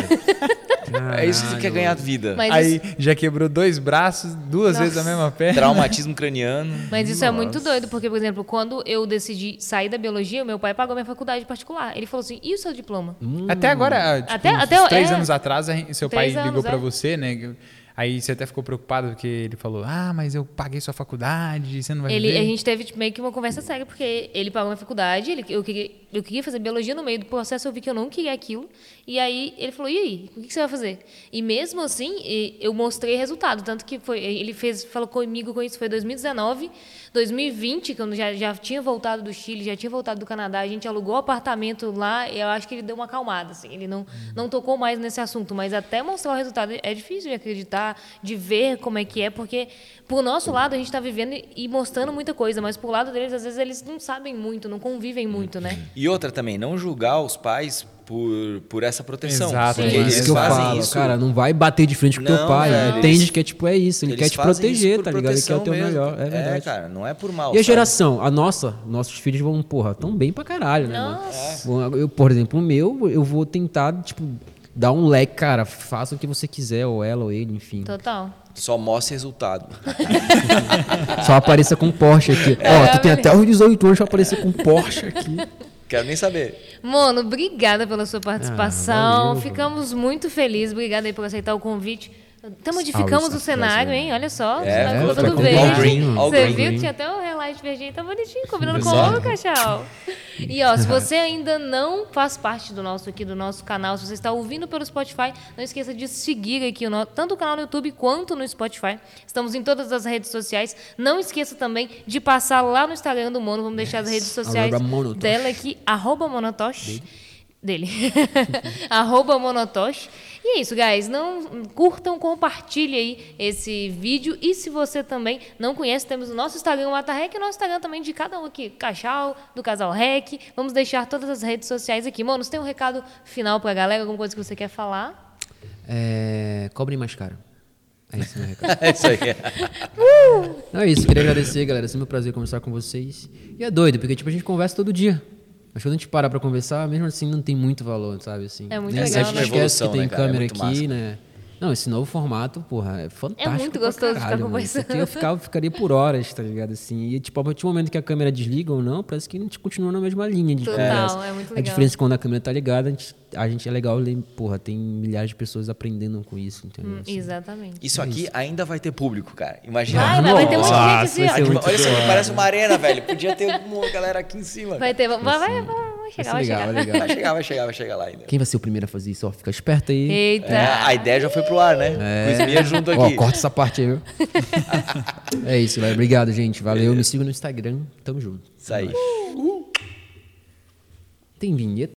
É isso que você quer Caralho. ganhar vida. Mas Aí já quebrou dois braços, duas Nossa. vezes a mesma perna. Traumatismo craniano. Mas isso é muito doido, porque, por exemplo, quando eu decidi sair da biologia, meu pai pagou minha faculdade particular. Ele falou assim: e o seu diploma? Até agora, tipo, Até- uns até- três é. anos atrás, seu Três pai ligou anos, pra é. você, né? Aí você até ficou preocupado porque ele falou: Ah, mas eu paguei sua faculdade, você não vai Ele, viver. a gente teve tipo, meio que uma conversa séria, porque ele pagou minha faculdade, ele, eu, queria, eu queria fazer biologia no meio do processo, eu vi que eu não queria aquilo. E aí ele falou: e aí, o que que você vai fazer? E mesmo assim, eu mostrei resultado. Tanto que foi, ele fez, falou comigo com isso, foi 2019. 2020, quando já, já tinha voltado do Chile, já tinha voltado do Canadá, a gente alugou apartamento lá, e eu acho que ele deu uma acalmada, assim, ele não, não tocou mais nesse assunto, mas até mostrar o resultado é difícil de acreditar, de ver como é que é, porque por nosso lado a gente está vivendo e- e mostrando muita coisa, mas por lado deles, às vezes eles não sabem muito, não convivem muito, né? E outra também, não julgar os pais por, por essa proteção. Exato, Porque É isso que eu fazem falo, isso. cara, não vai bater de frente com teu Não, pai. velho, Entende eles- que é tipo, é isso, ele quer te proteger, tá ligado? Ele quer o teu mesmo. melhor, é verdade. cara, não é por mal. E a sabe? geração, a nossa, nossos filhos vão, porra, tão bem pra caralho, né, mano? Nossa. Bom, Eu, por exemplo, o meu, eu vou tentar, tipo, dar um leque, cara, faça o que você quiser, ou ela, ou ele, enfim. Total. Só mostra resultado. Só apareça com Porsche aqui. É, Ó, tu tem até os 18 anos pra aparecer com Porsche aqui. Quero nem saber. Mono, obrigada pela sua participação. valeu, Ficamos muito felizes. Obrigada aí por aceitar o convite. Salve, modificamos o cenário, hein? Olha só. É, tá ficou todo tudo verde. Você viu que tinha até o highlight verdinho, tá bonitinho, combinando com o cachau. E ó, se você ainda não faz parte do nosso aqui, do nosso canal, se você está ouvindo pelo Spotify, não esqueça de seguir aqui o no- tanto o canal no YouTube quanto no Spotify. Estamos em todas as redes sociais. Não esqueça também de passar lá no Instagram do Mono. Vamos deixar as redes sociais dela aqui, arroba Monotosh. Dele. arroba Monotosh. E é isso, guys. Não curtam, compartilhem aí esse vídeo. E se você também não conhece, temos o nosso Instagram, o Mata Rec, e o nosso Instagram também de cada um aqui, Cachal, do Casal Rec. Vamos deixar todas as redes sociais aqui. Mano, você tem um recado final pra galera? Alguma coisa que você quer falar? É. Cobrem mais caro. É isso, meu recado. É isso aí. Não, é isso, queria agradecer, galera. É sempre um prazer conversar com vocês. E é doido, porque tipo, a gente conversa todo dia. Mas quando a gente para pra conversar, mesmo assim não tem muito valor, sabe? Assim, É muito Nem legal, sempre né? esquece Evolução, que tem né? É câmera muito aqui, massa. né? Não, esse novo formato, porra, é fantástico. muito pra gostoso de ficar caralho, mano. Isso aqui conversando. eu ficava, ficaria por horas, tá ligado? Assim, e tipo, a partir do momento que a câmera desliga ou não, parece que a gente continua na mesma linha de Total, conversa. é muito A legal. diferença é que quando a câmera tá ligada, a gente, a gente é legal, ler, porra, tem milhares de pessoas aprendendo com isso, entendeu? Hum, Assim. exatamente. Isso aqui ainda vai ter público, cara. Imagina. Vai, vai, vai ter um gente assim, ó. muito olha isso aqui, parece uma arena, velho. Podia ter uma galera aqui em cima. Vai ter. Vai, vai, vai, vai Vai chegar, vai legal, chegar. vai legal. Vai chegar, vai chegar, vai chegar lá ainda. Quem vai ser o primeiro a fazer isso? Ó, fica esperto aí. Eita. É, a ideia já foi pro ar, né? Mia junto Ó, aqui. corta essa parte aí, viu? é isso, vai. Obrigado, gente. Valeu. Me siga no Instagram. Tamo junto. Isso aí. Tem vinheta?